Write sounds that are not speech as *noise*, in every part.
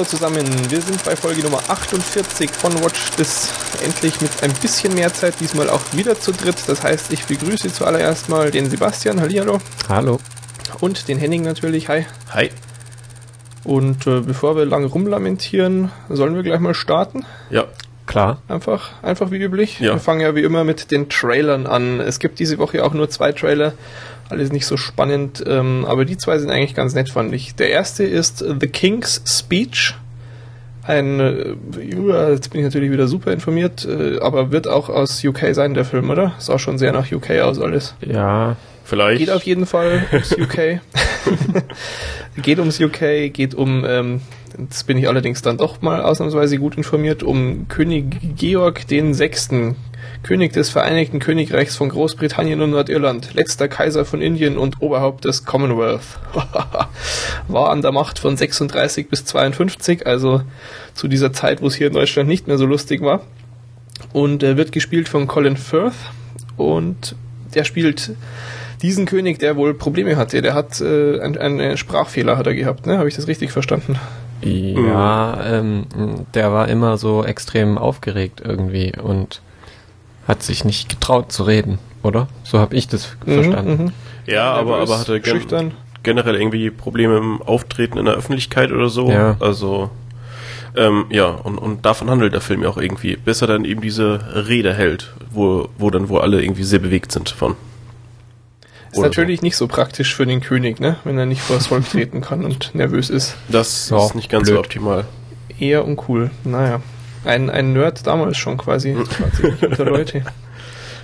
Hallo zusammen, wir sind bei Folge Nummer 48 von Watch This. Endlich mit ein bisschen mehr Zeit, diesmal auch wieder zu dritt. Das heißt, ich begrüße zuallererst mal den Sebastian, Hallihallo. Hallo. Und den Henning natürlich, hi. Hi. Und äh, bevor wir lange rumlamentieren, sollen wir gleich mal starten? Ja. Klar. Einfach, einfach wie üblich. Ja. Wir fangen ja wie immer mit den Trailern an. Es gibt diese Woche auch nur zwei Trailer. Alles nicht so spannend, ähm, aber die zwei sind eigentlich ganz nett, fand ich. Der erste ist The King's Speech. Ein, äh, jetzt bin ich natürlich wieder super informiert, äh, aber wird auch aus UK sein, der Film, oder? Sah schon sehr nach UK aus alles. Ja, vielleicht. Geht auf jeden Fall ums UK. *laughs* *laughs* geht ums UK, geht um, ähm, jetzt bin ich allerdings dann doch mal ausnahmsweise gut informiert, um König Georg den Sechsten, König des Vereinigten Königreichs von Großbritannien und Nordirland, letzter Kaiser von Indien und Oberhaupt des Commonwealth. *laughs* War an der Macht von 36 bis 52, also zu dieser Zeit, wo es hier in Deutschland nicht mehr so lustig war. Und er wird gespielt von Colin Firth und der spielt diesen König, der wohl Probleme hatte. Der hat äh, einen, einen Sprachfehler hat er gehabt, ne? Habe ich das richtig verstanden? Ja, ähm, der war immer so extrem aufgeregt irgendwie und hat sich nicht getraut zu reden, oder? So habe ich das verstanden. Mhm, Ja, aber, aber hatte gen schüchtern. generell irgendwie Probleme im Auftreten in der Öffentlichkeit oder so. Ja. Also, ähm, ja, und, und davon handelt der Film ja auch irgendwie. Bis er dann eben diese Rede hält, wo, wo dann wohl alle irgendwie sehr bewegt sind von. Ist Oder natürlich nicht so praktisch für den König, ne? Wenn er nicht vor das Volk treten kann und nervös ist. Das Ja, ist nicht ganz blöd. so optimal. Eher uncool. Naja. Ein, ein Nerd damals schon quasi. quasi nicht unter Leute.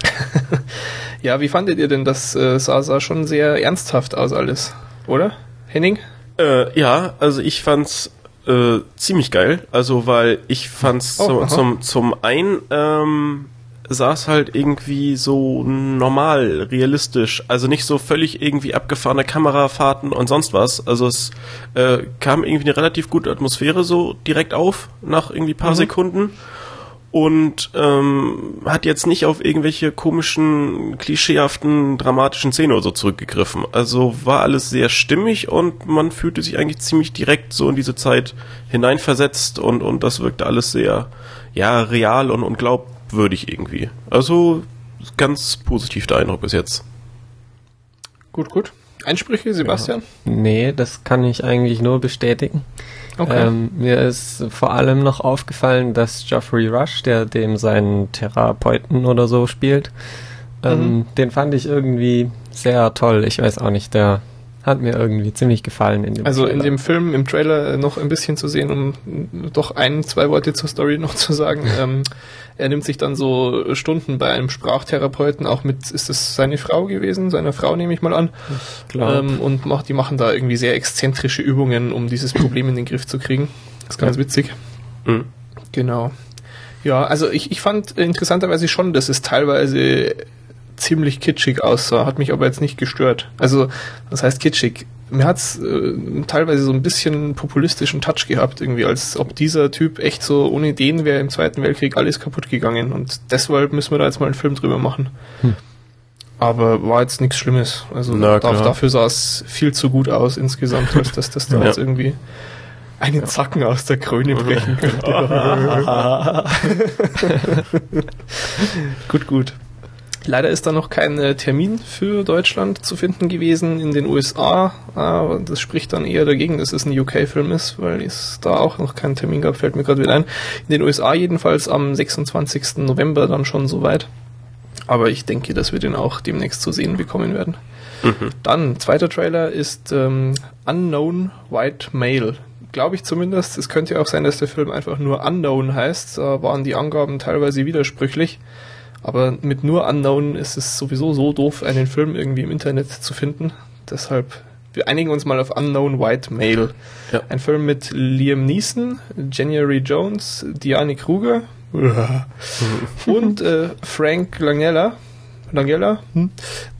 *laughs* ja, wie fandet ihr denn das? Äh, sah, sah schon sehr ernsthaft aus alles, oder? Henning? Äh, ja, also ich fand's äh, ziemlich geil. Also, weil ich fand's Oh, zum, aha. zum, zum einen ähm, saß halt irgendwie so normal, realistisch. Also nicht so völlig irgendwie abgefahrene Kamerafahrten und sonst was. Also es äh, kam irgendwie eine relativ gute Atmosphäre so direkt auf, nach irgendwie paar Mhm. Sekunden. Und ähm, hat jetzt nicht auf irgendwelche komischen, klischeehaften, dramatischen Szenen oder so zurückgegriffen. Also war alles sehr stimmig und man fühlte sich eigentlich ziemlich direkt so in diese Zeit hineinversetzt und, und das wirkte alles sehr, ja, real und, und glaubwürdig irgendwie. Also ganz positiv der Eindruck bis jetzt. Gut, gut. Einsprüche, Sebastian? Nee, das kann ich eigentlich nur bestätigen. Okay. Ähm, mir ist vor allem noch aufgefallen, dass Geoffrey Rush, der dem seinen Therapeuten oder so spielt, ähm, Mhm. den fand ich irgendwie sehr toll. Ich weiß auch nicht, der hat mir irgendwie ziemlich gefallen in dem Also in Trailer. dem Film, im Trailer äh, noch ein bisschen zu sehen, um doch ein, zwei Worte zur Story noch zu sagen. *laughs* Ähm, er nimmt sich dann so Stunden bei einem Sprachtherapeuten, auch mit, ist das seine Frau gewesen? Seine Frau nehme ich mal an. Glaub. Ähm, und macht, die machen da irgendwie sehr exzentrische Übungen, um dieses Problem in den Griff zu kriegen. Das ist ganz witzig. Mhm. Genau. Ja, also ich, ich fand interessanterweise schon, dass es teilweise ziemlich kitschig aussah, hat mich aber jetzt nicht gestört. Also, was heißt kitschig? Mir hat's äh, teilweise so ein bisschen populistischen Touch gehabt, irgendwie, als ob dieser Typ echt so ohne den wäre im Zweiten Weltkrieg alles kaputt gegangen. Und deshalb müssen wir da jetzt mal einen Film drüber machen. Aber war jetzt nichts Schlimmes. Also Na, da, klar. dafür sah es viel zu gut aus insgesamt, als dass das da *laughs* Ja. jetzt irgendwie einen Zacken aus der Krone *laughs* brechen könnte. *laughs* gut, gut. Leider ist da noch kein äh, Termin für Deutschland zu finden gewesen in den USA. Aber das spricht dann eher dagegen, dass es ein UK-Film ist, weil es da auch noch keinen Termin gab, fällt mir gerade wieder ein. In den USA jedenfalls am 26. November dann schon soweit. Aber ich denke, dass wir den auch demnächst zu sehen bekommen werden. Dann, zweiter Trailer ist ähm, Unknown White Male. Glaube ich zumindest. Es könnte ja auch sein, dass der Film einfach nur Unknown heißt. Da waren die Angaben teilweise widersprüchlich. Aber mit nur Unknown ist es sowieso so doof, einen Film irgendwie im Internet zu finden. Deshalb, wir einigen uns mal auf Unknown White Male. Ja. Ein Film mit Liam Neeson, January Jones, Diane Kruger *laughs* und äh, Frank Langella, Langella hm,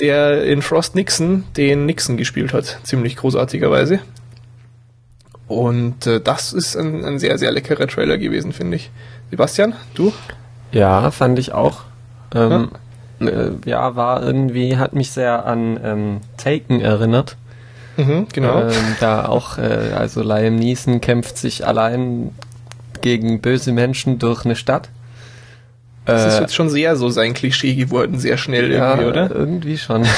der in Frost Nixon den Nixon gespielt hat. Ziemlich großartigerweise. Und äh, das ist ein, ein sehr, sehr leckerer Trailer gewesen, finde ich. Sebastian, du? Ja, fand ich auch. Ähm, ja. Äh, ja, war irgendwie, hat mich sehr an ähm, Taken erinnert. Mhm, genau. Ähm, da auch, äh, also Liam Neeson kämpft sich allein gegen böse Menschen durch eine Stadt. das ist Äh, jetzt schon sehr so sein Klischee geworden, sehr schnell irgendwie, ja, oder? Irgendwie schon. *laughs*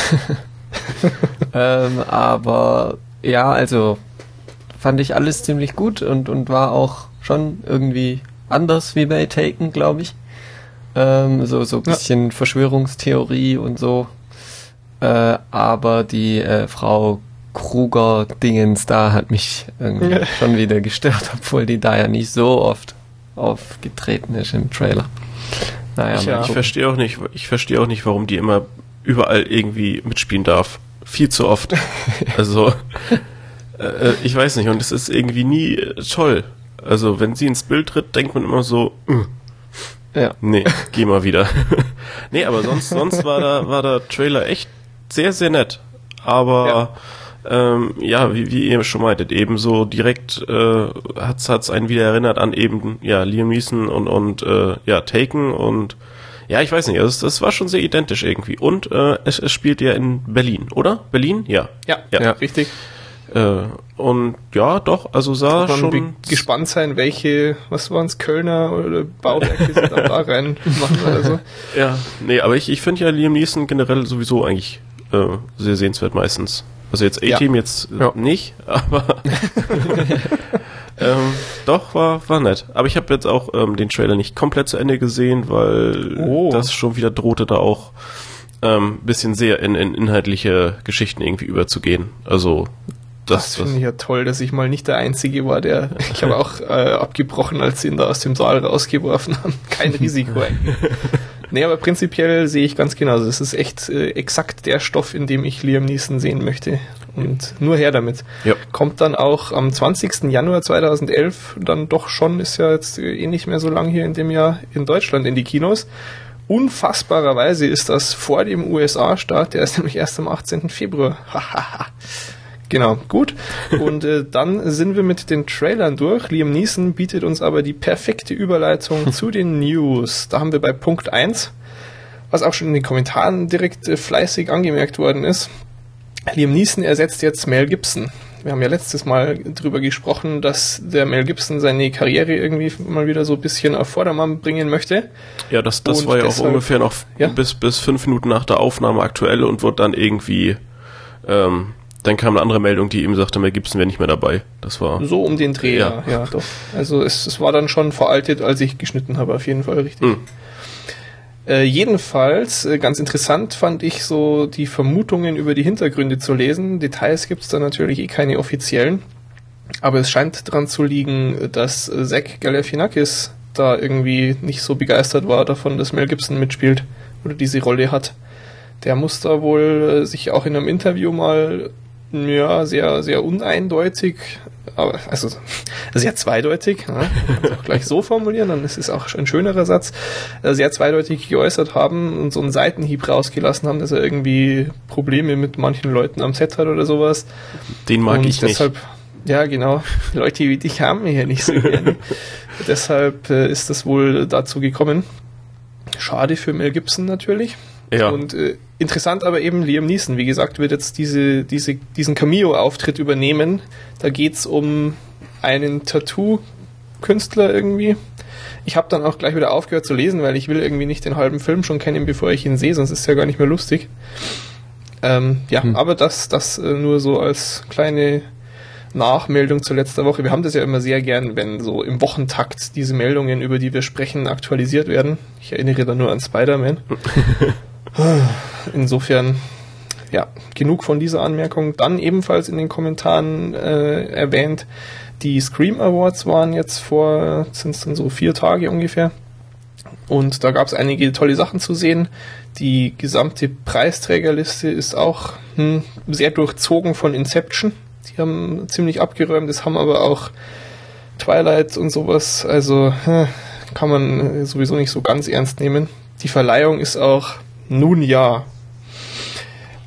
*laughs* ähm, aber ja, also fand ich alles ziemlich gut und, und war auch schon irgendwie anders wie bei Taken, glaube ich. Ähm, so so ein Ja. bisschen Verschwörungstheorie und so. Äh, aber die äh, Frau Kruger-Dingens da hat mich irgendwie Ja. schon wieder gestört, *laughs* obwohl die da ja nicht so oft aufgetreten ist im Trailer. Naja, Ich, mal ja. Ich verstehe auch nicht, ich verstehe auch nicht, warum die immer überall irgendwie mitspielen darf. Viel zu oft. *laughs* Also, äh, ich weiß nicht, und es ist irgendwie nie äh, toll. Also, wenn sie ins Bild tritt, denkt man immer so, äh, ja. nee, geh mal wieder. *laughs* nee, aber sonst, sonst war da, war der Trailer echt sehr, sehr nett. Aber, ähm, ja, wie, wie ihr schon meintet, ebenso direkt äh, hat's hat's einen wieder erinnert an eben, ja, Liam Neeson und, und äh, ja, Taken und ja, ich weiß nicht, also das war schon sehr identisch irgendwie. Und äh, es, es spielt ja in Berlin, oder? Berlin? Ja. Ja, Ja. ja, richtig. Äh, und ja, doch, also sah Man schon. gespannt sein, welche, was waren's, Kölner oder Bauwerke sie da, rein *laughs* machen oder so. Ja, nee, aber ich, ich finde ja Liam Neeson generell sowieso eigentlich äh, sehr sehenswert meistens. Also jetzt A-Team jetzt äh, Ja. nicht, *laughs* aber *laughs* ähm, doch, war, war nett. Aber ich habe jetzt auch ähm, den Trailer nicht komplett zu Ende gesehen, weil Oh. das schon wieder drohte da auch ähm, bisschen sehr in, in inhaltliche Geschichten irgendwie überzugehen. Also Das, das, finde ich ja toll, dass ich mal nicht der Einzige war, der, ich habe auch äh, abgebrochen, als sie ihn da aus dem Saal rausgeworfen haben. *laughs* Kein Risiko. *laughs* Nee, aber prinzipiell sehe ich ganz genauso. Es ist echt äh, exakt der Stoff, in dem ich Liam Neeson sehen möchte. Und nur her damit. Ja. Kommt dann auch am 20. Januar 2011, dann doch schon, ist ja jetzt äh, eh nicht mehr so lang hier in dem Jahr in Deutschland in die Kinos. Unfassbarerweise ist das vor dem USA-Start, der ist nämlich erst am 18. Februar. *laughs* Genau, gut. Und äh, dann sind wir mit den Trailern durch. Liam Neeson bietet uns aber die perfekte Überleitung *laughs* zu den News. Da haben wir bei Punkt 1, was auch schon in den Kommentaren direkt äh, fleißig angemerkt worden ist. Liam Neeson ersetzt jetzt Mel Gibson. Wir haben ja letztes Mal drüber gesprochen, dass der Mel Gibson seine Karriere irgendwie mal wieder so ein bisschen auf Vordermann bringen möchte. ja, das, das Und war ja auch deshalb- ungefähr noch Ja. bis, bis fünf Minuten nach der Aufnahme aktuell und wurde dann irgendwie ähm, dann kam eine andere Meldung, die ihm sagte, Mel Gibson wäre nicht mehr dabei. Das war So um den Dreh, Ja. ja, ja doch. Also es, es war dann schon veraltet, als ich geschnitten habe, auf jeden Fall richtig. Hm. Äh, jedenfalls, äh, ganz interessant fand ich so die Vermutungen über die Hintergründe zu lesen. Details gibt's da natürlich eh keine offiziellen. Aber es scheint dran zu liegen, dass äh, Zach Galifianakis da irgendwie nicht so begeistert war davon, dass Mel Gibson mitspielt oder diese Rolle hat. Der muss da wohl äh, sich auch in einem Interview mal ja, sehr, sehr uneindeutig, aber also sehr zweideutig, es auch gleich so formulieren, dann ist es auch ein schönerer Satz, äh, sehr zweideutig geäußert haben und so einen Seitenhieb rausgelassen haben, dass er irgendwie Probleme mit manchen Leuten am Set hat oder sowas. den mag und ich deshalb, ja genau, *laughs* Leute wie dich haben wir hier nicht so gerne. *laughs* deshalb äh, ist das wohl dazu gekommen. Schade für Mel Gibson natürlich. Ja. Und äh, interessant aber eben Liam Neeson, wie gesagt, wird jetzt diese, diese, diesen Cameo-Auftritt übernehmen. Da geht's um einen Tattoo-Künstler irgendwie. Ich habe dann auch gleich wieder aufgehört zu lesen, weil ich will irgendwie nicht den halben Film schon kennen, bevor ich ihn sehe, sonst ist es ja gar nicht mehr lustig. Ähm, ja, Hm. aber das, das äh, nur so als kleine Nachmeldung zu letzter Woche. Wir haben das ja immer sehr gern, wenn so im Wochentakt diese Meldungen, über die wir sprechen, aktualisiert werden. Ich erinnere da nur an Spider-Man. *laughs* Insofern, ja, genug von dieser Anmerkung. Dann ebenfalls in den Kommentaren äh, erwähnt, die Scream Awards waren jetzt vor, sind es dann so vier Tage ungefähr. Und da gab es einige tolle Sachen zu sehen. Die gesamte Preisträgerliste ist auch hm, sehr durchzogen von Inception. Die haben ziemlich abgeräumt, das haben aber auch Twilight und sowas. Also hm, kann man sowieso nicht so ganz ernst nehmen. Die Verleihung ist auch nun ja.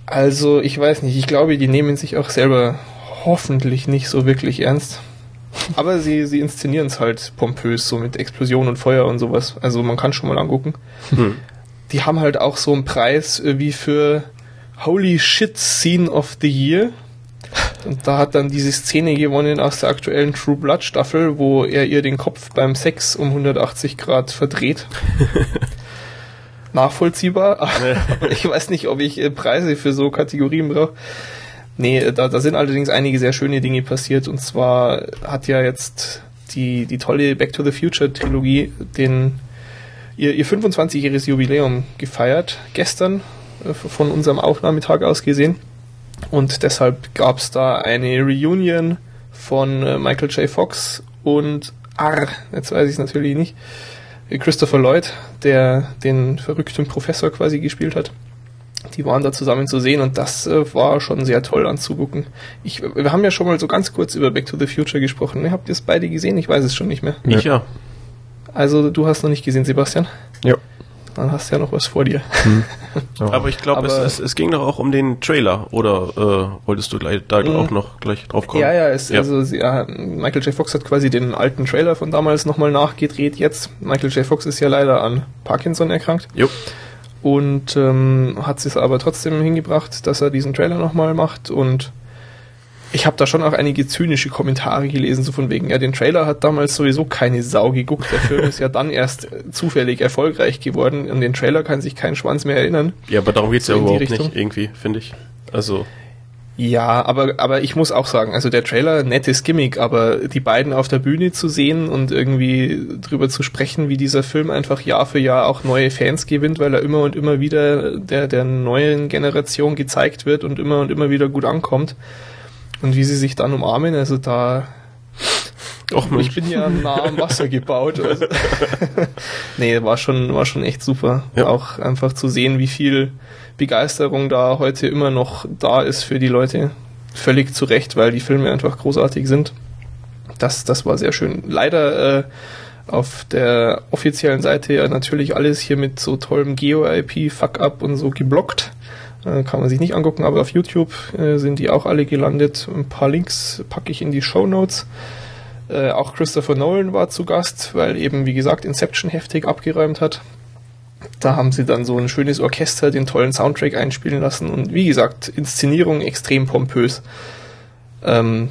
Also ich weiß nicht, ich glaube, die nehmen sich auch selber hoffentlich nicht so wirklich ernst. Aber sie, sie inszenieren es halt pompös, so mit Explosion und Feuer und sowas. Also man kann schon mal angucken. Hm. Die haben halt auch so einen Preis äh, wie für Holy Shit Scene of the Year. Und da hat dann diese Szene gewonnen aus der aktuellen True Blood Staffel, wo er ihr den Kopf beim Sex um 180 Grad verdreht. *laughs* Nachvollziehbar, aber *laughs* *laughs* ich weiß nicht, ob ich äh, Preise für so Kategorien brauche. Nee, äh, da, da sind allerdings einige sehr schöne Dinge passiert. Und zwar hat ja jetzt die, die tolle Back to the Future Trilogie den, ihr, ihr 25-jähriges Jubiläum gefeiert, gestern äh, von unserem Aufnahmetag aus gesehen. Und deshalb gab es da eine Reunion von Michael J. Fox und Arr, jetzt weiß ich es natürlich nicht, Christopher Lloyd, der den verrückten Professor quasi gespielt hat. Die waren da zusammen zu sehen und das äh, war schon sehr toll anzugucken. Ich, wir haben ja schon mal so ganz kurz über Back to the Future gesprochen. Habt ihr es beide gesehen? Ich weiß es schon nicht mehr. Ich ja. Also du hast noch nicht gesehen, Sebastian? Ja. Dann hast du ja noch was vor dir. *laughs* Aber ich glaube, es, es, es ging doch auch um den Trailer, oder äh, wolltest du gleich, da auch noch gleich drauf kommen? Ja, ja, es, Ja. also sie, ja, Michael J. Fox hat quasi den alten Trailer von damals nochmal nachgedreht jetzt. Michael J. Fox ist ja leider an Parkinson erkrankt Jo. und ähm, hat es aber trotzdem hingebracht, dass er diesen Trailer nochmal macht und ich habe da schon auch einige zynische Kommentare gelesen, so von wegen, ja, den Trailer hat damals sowieso keine Sau geguckt. Der Film *laughs* ist ja dann erst äh, zufällig erfolgreich geworden. An den Trailer kann sich kein Schwanz mehr erinnern. Ja, aber darum geht's So ja überhaupt nicht, irgendwie, finde ich. Also, Ja, aber, aber ich muss auch sagen, also der Trailer, nettes Gimmick, aber die beiden auf der Bühne zu sehen und irgendwie drüber zu sprechen, wie dieser Film einfach Jahr für Jahr auch neue Fans gewinnt, weil er immer und immer wieder der, der neuen Generation gezeigt wird und immer und immer wieder gut ankommt. Und wie sie sich dann umarmen, also da, Och, Mensch. ich bin ja nah am Wasser gebaut. Also. *laughs* nee, war schon, war schon echt super. Ja. Auch einfach zu sehen, wie viel Begeisterung da heute immer noch da ist für die Leute. Völlig zu Recht, weil die Filme einfach großartig sind. Das, das war sehr schön. Leider äh, auf der offiziellen Seite ja natürlich alles hier mit so tollem Geo-IP, Fuck-Up und so geblockt. Äh, kann man sich nicht angucken, aber auf YouTube äh, sind die auch alle gelandet. Ein paar Links packe ich in die Show Notes. Äh, auch Christopher Nolan war zu Gast, weil eben, wie gesagt, Inception heftig abgeräumt hat. Da haben sie dann so ein schönes Orchester den tollen Soundtrack einspielen lassen und wie gesagt, Inszenierung extrem pompös. Ähm,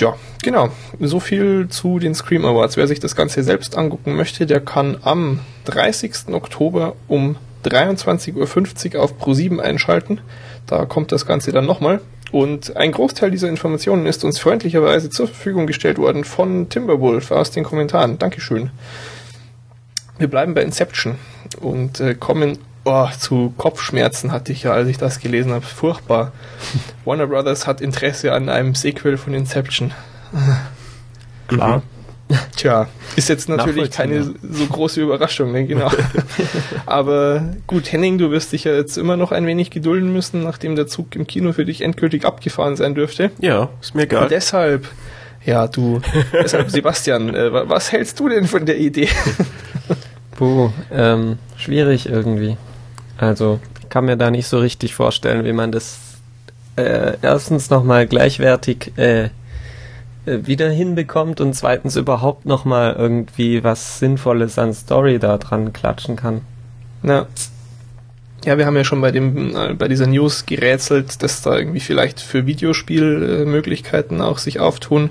ja, genau. So viel zu den Scream Awards. Wer sich das Ganze selbst angucken möchte, der kann am 30. Oktober um 23.50 Uhr auf Pro7 einschalten. Da kommt das Ganze dann nochmal. Und ein Großteil dieser Informationen ist uns freundlicherweise zur Verfügung gestellt worden von Timberwolf aus den Kommentaren. Dankeschön. Wir bleiben bei Inception und äh, kommen oh, zu Kopfschmerzen hatte ich ja, als ich das gelesen habe. Furchtbar. *laughs* Warner Brothers hat Interesse an einem Sequel von Inception. Klar. *laughs* Tja, ist jetzt natürlich keine so große Überraschung, ne? genau. *laughs* Aber gut, Henning, du wirst dich ja jetzt immer noch ein wenig gedulden müssen, nachdem der Zug im Kino für dich endgültig abgefahren sein dürfte. ja, ist mir Und egal. deshalb, ja, du, deshalb, *laughs* Sebastian, äh, wa- was hältst du denn von der Idee? Puh, ähm, schwierig irgendwie. Also, ich kann mir da nicht so richtig vorstellen, wie man das äh, erstens nochmal gleichwertig äh, wieder hinbekommt und zweitens überhaupt nochmal irgendwie was Sinnvolles an Story da dran klatschen kann. Na, ja, wir haben ja schon bei dem, äh, bei dieser News gerätselt, dass da irgendwie vielleicht für Videospielmöglichkeiten auch sich auftun,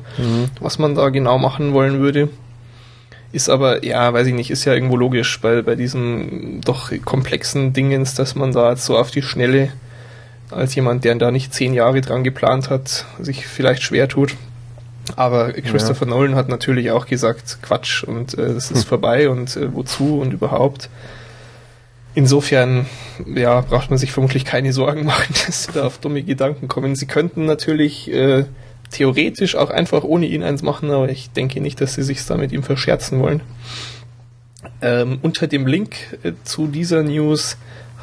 was man da genau machen wollen würde. Ist aber, ja, weiß ich nicht, ist ja irgendwo logisch bei, bei diesem doch komplexen Dingens, dass man da jetzt so auf die Schnelle als jemand, der da nicht zehn Jahre dran geplant hat, sich vielleicht schwer tut. Aber Christopher Nolan hat natürlich auch gesagt, Quatsch und äh, es ist vorbei und äh, wozu und überhaupt. Insofern, ja, braucht man sich vermutlich keine Sorgen *laughs* machen, dass sie da auf dumme Gedanken kommen. Sie könnten natürlich äh, theoretisch auch einfach ohne ihn eins machen, aber ich denke nicht, dass sie sich da mit ihm verscherzen wollen. Ähm, unter dem Link äh, zu dieser News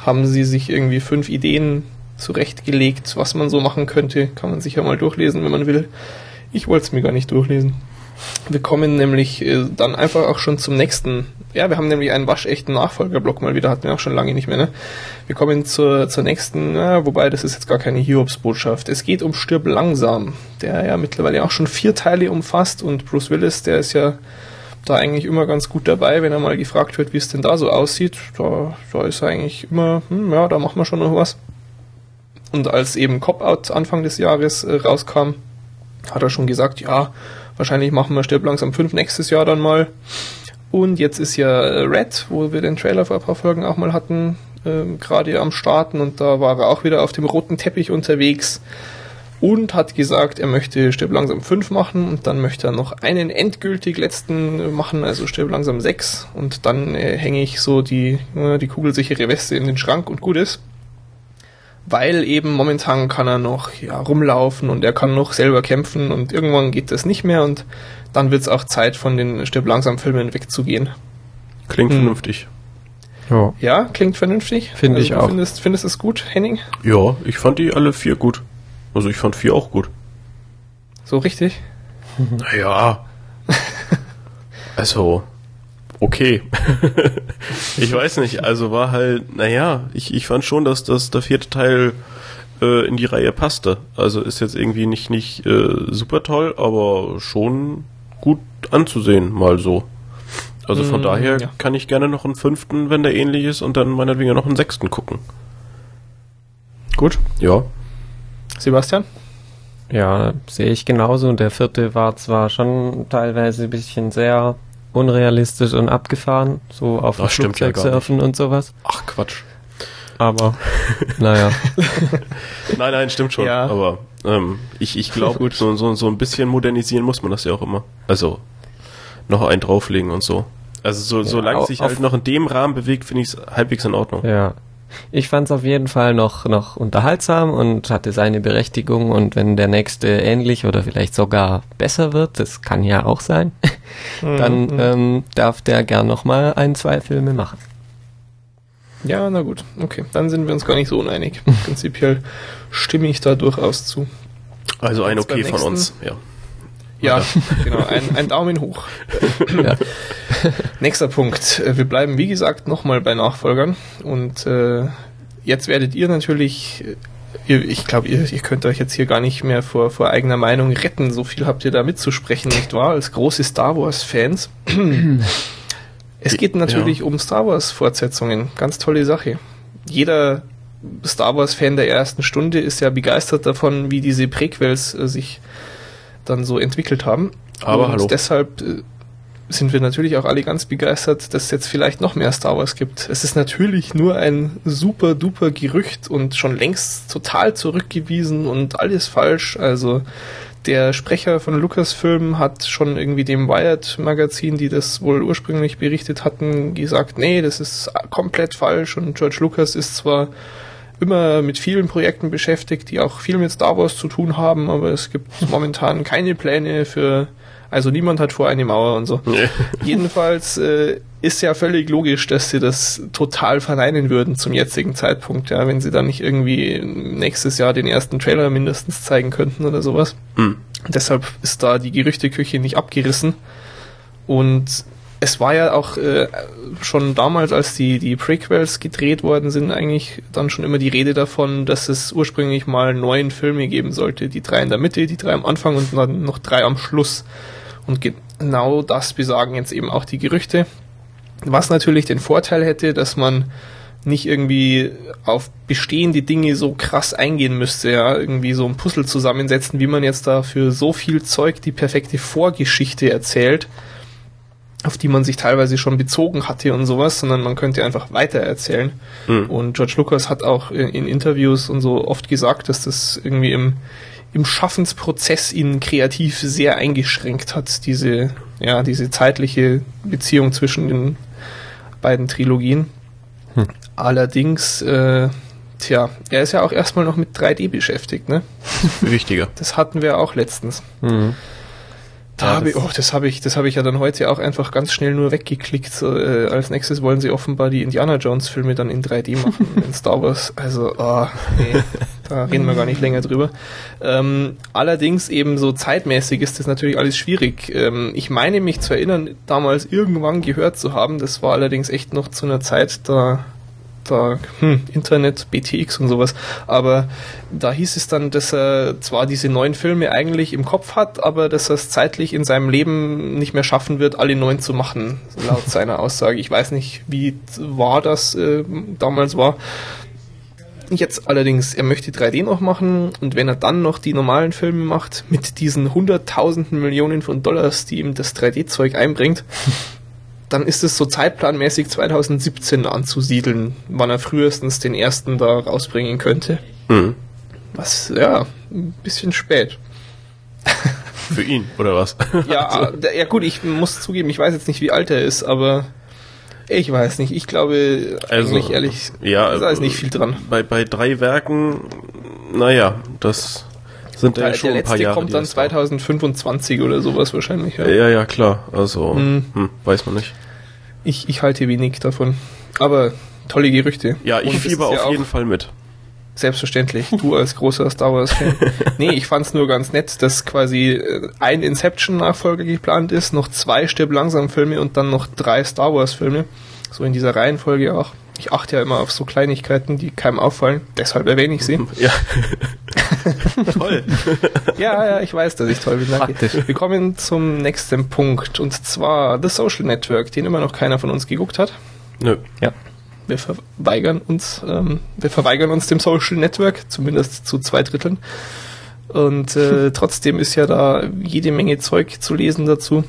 haben sie sich irgendwie fünf Ideen zurechtgelegt, was man so machen könnte. Kann man sich ja mal durchlesen, wenn man will. Ich wollte es mir gar nicht durchlesen. Wir kommen nämlich äh, dann einfach auch schon zum nächsten. Ja, wir haben nämlich einen waschechten Nachfolgerblock mal wieder, hatten wir auch schon lange nicht mehr. Ne? Wir kommen zur, zur nächsten, ja, wobei das ist jetzt gar keine Hiobsbotschaft. Es geht um Stirb langsam, der ja mittlerweile auch schon vier Teile umfasst und Bruce Willis, der ist ja da eigentlich immer ganz gut dabei, wenn er mal gefragt wird, wie es denn da so aussieht. Da, da ist er eigentlich immer, hm, ja, da machen wir schon noch was. Und als eben Cop-Out Anfang des Jahres äh, rauskam, hat er schon gesagt, ja, wahrscheinlich machen wir Stirb langsam 5 nächstes Jahr dann mal. Und jetzt ist ja Red, wo wir den Trailer vor ein paar Folgen auch mal hatten, ähm, gerade am Starten und da war er auch wieder auf dem roten Teppich unterwegs und hat gesagt, er möchte Stirb langsam 5 machen und dann möchte er noch einen endgültig letzten machen, also Stirb langsam 6 und dann äh, hänge ich so die, äh, die kugelsichere Weste in den Schrank und gut ist. Weil eben momentan kann er noch ja, rumlaufen und er kann noch selber kämpfen und irgendwann geht das nicht mehr und dann wird es auch Zeit von den Stirb langsam Filmen wegzugehen. Klingt Hm. vernünftig. Ja. Ja, klingt vernünftig. Finde ich du auch. Findest, findest du es gut, Henning? Ja, ich fand die alle vier gut. Also ich fand vier auch gut. So richtig? *laughs* Naja. *laughs* also, okay. *laughs* ich weiß nicht, also war halt, naja, ich, ich fand schon, dass, dass der vierte Teil äh, in die Reihe passte. Also ist jetzt irgendwie nicht, nicht äh, super toll, aber schon gut anzusehen, mal so. Also von Mm, daher ja. kann ich gerne noch einen fünften, wenn der ähnlich ist, und dann meinetwegen noch einen sechsten gucken. Gut. Ja. Sebastian? Ja, sehe ich genauso. Und der vierte war zwar schon teilweise ein bisschen sehr unrealistisch und abgefahren, so auf dem Das ja Flugzeug gar surfen und sowas. Ach Quatsch. Aber *laughs* naja, *laughs* Nein, nein, stimmt schon. Ja. Aber ähm, ich, ich glaube, *laughs* so, so, so ein bisschen modernisieren muss man das ja auch immer. Also noch einen drauflegen und so. Also so, Ja, solange es sich halt noch in dem Rahmen bewegt, finde ich es halbwegs in Ordnung. ja. Ich fand es auf jeden Fall noch, noch unterhaltsam und hatte seine Berechtigung. Und wenn der nächste ähnlich oder vielleicht sogar besser wird, das kann ja auch sein, dann Mhm. ähm, darf der gern nochmal ein, zwei Filme machen. Ja, na gut. Okay, dann sind wir uns gar nicht so uneinig. *laughs* Prinzipiell stimme ich da durchaus zu. Also ein Okay von uns. Ja. Ja, genau, ein, ein Daumen hoch. Ja. *laughs* Nächster Punkt. Wir bleiben, wie gesagt, nochmal bei Nachfolgern. Und äh, jetzt werdet ihr natürlich, äh, ihr, ich glaube, ihr, ihr könnt euch jetzt hier gar nicht mehr vor, vor eigener Meinung retten. So viel habt ihr da mitzusprechen, nicht wahr? Als große Star Wars-Fans. *clears throat* es geht natürlich um Star Wars-Fortsetzungen. Ganz tolle Sache. Jeder Star Wars-Fan der ersten Stunde ist ja begeistert davon, wie diese Prequels äh, sich dann so entwickelt haben. Aber Und hallo. deshalb äh, sind wir natürlich auch alle ganz begeistert, dass es jetzt vielleicht noch mehr Star Wars gibt. Es ist natürlich nur ein super duper Gerücht und schon längst total zurückgewiesen und alles falsch. Also der Sprecher von Lucasfilm hat schon irgendwie dem Wired Magazin, die das wohl ursprünglich berichtet hatten, gesagt, nee, das ist komplett falsch und George Lucas ist zwar immer mit vielen Projekten beschäftigt, die auch viel mit Star Wars zu tun haben, aber es gibt *laughs* momentan keine Pläne für, also niemand hat vor eine Mauer und so. *laughs* Jedenfalls äh, ist ja völlig logisch, dass sie das total verneinen würden zum jetzigen Zeitpunkt, ja, wenn sie dann nicht irgendwie nächstes Jahr den ersten Trailer mindestens zeigen könnten oder sowas. Hm. Deshalb ist da die Gerüchteküche nicht abgerissen. Und es war ja auch äh, schon damals, als die, die Prequels gedreht worden sind, eigentlich dann schon immer die Rede davon, dass es ursprünglich mal neun Filme geben sollte. Die drei in der Mitte, die drei am Anfang und dann noch drei am Schluss. Und genau das besagen jetzt eben auch die Gerüchte. Was natürlich den Vorteil hätte, dass man nicht irgendwie auf bestehende Dinge so krass eingehen müsste, ja, irgendwie so ein Puzzle zusammensetzen, wie man jetzt da für so viel Zeug die perfekte Vorgeschichte erzählt, auf die man sich teilweise schon bezogen hatte und sowas, sondern man könnte einfach weiter erzählen. Mhm. Und George Lucas hat auch in, in Interviews und so oft gesagt, dass das irgendwie im, im Schaffensprozess ihn kreativ sehr eingeschränkt hat, diese, ja, diese zeitliche Beziehung zwischen den beiden Trilogien. Hm. Allerdings, äh, tja, er ist ja auch erstmal noch mit 3D beschäftigt, ne? Wichtiger. Das hatten wir auch letztens. Mhm. Da Ja, habe ich, das- oh, das habe ich, das habe ich ja dann heute auch einfach ganz schnell nur weggeklickt. So, äh, als nächstes wollen sie offenbar die Indiana Jones Filme dann in 3D machen *laughs* in Star Wars. Also, oh, nee, da reden wir gar nicht länger drüber. Ähm, allerdings eben so zeitmäßig ist das natürlich alles schwierig. Ähm, ich meine mich zu erinnern, damals irgendwann gehört zu haben. Das war allerdings echt noch zu einer Zeit, da da, hm, Internet, BTX und sowas. Aber da hieß es dann, dass er zwar diese neuen Filme eigentlich im Kopf hat, aber dass er es zeitlich in seinem Leben nicht mehr schaffen wird, alle neun zu machen, laut *laughs* seiner Aussage. Ich weiß nicht, wie wahr das äh, damals war. Jetzt allerdings, er möchte 3D noch machen und wenn er dann noch die normalen Filme macht, mit diesen hunderttausenden Millionen von Dollars, die ihm das 3D-Zeug einbringt, *laughs* dann ist es so zeitplanmäßig 2017 anzusiedeln, wann er frühestens den ersten da rausbringen könnte. Mhm. Was, ja, ein bisschen spät. Für ihn, oder was? *laughs* Ja, also. ja gut, ich muss zugeben, ich weiß jetzt nicht, wie alt er ist, aber ich weiß nicht. Ich glaube, also, eigentlich ehrlich, ja, da ist nicht viel dran. Bei, bei drei Werken, naja, das sind ja schon der ein paar Jahre. Kommt dann 2025 oder sowas wahrscheinlich. Ja, ja, ja klar. Also, Mhm. hm, weiß man nicht. Ich, ich halte wenig davon. Aber tolle Gerüchte. Ja, ich fieber ja auf auch- jeden Fall mit. Selbstverständlich, du als großer Star Wars-Fan. *laughs* nee, ich fand's nur ganz nett, dass quasi äh, ein Inception-Nachfolger geplant ist, noch zwei Stirb langsam Filme und dann noch drei Star Wars-Filme. So in dieser Reihenfolge auch. Ich achte ja immer auf so Kleinigkeiten, die keinem auffallen. Deshalb erwähne ich sie. Ja. *laughs* Toll. Ja, ja, ich weiß, dass ich toll bin. Danke. Praktisch. Wir kommen zum nächsten Punkt und zwar The Social Network, den immer noch keiner von uns geguckt hat. Nö. Wir verweigern uns, ähm, wir verweigern uns dem Social Network, zumindest zu zwei Dritteln. Und äh, *laughs* trotzdem ist ja da jede Menge Zeug zu lesen dazu.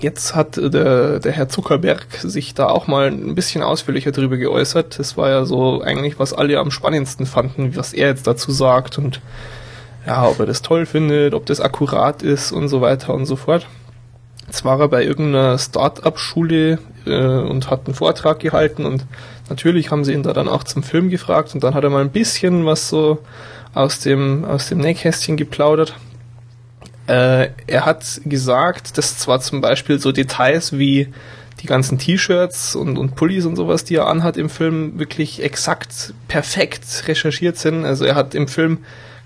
Jetzt hat äh, der, der Herr Zuckerberg sich da auch mal ein bisschen ausführlicher darüber geäußert. Das war ja so eigentlich, was alle am spannendsten fanden, was er jetzt dazu sagt und ja, ob er das toll findet, ob das akkurat ist und so weiter und so fort. Jetzt war er bei irgendeiner Start-up-Schule äh, und hat einen Vortrag gehalten und natürlich haben sie ihn da dann auch zum Film gefragt und dann hat er mal ein bisschen was so aus dem, aus dem Nähkästchen geplaudert. Äh, er hat gesagt, dass zwar zum Beispiel so Details wie die ganzen T-Shirts und, und Pullis und sowas, die er anhat im Film, wirklich exakt perfekt recherchiert sind. Also er hat im Film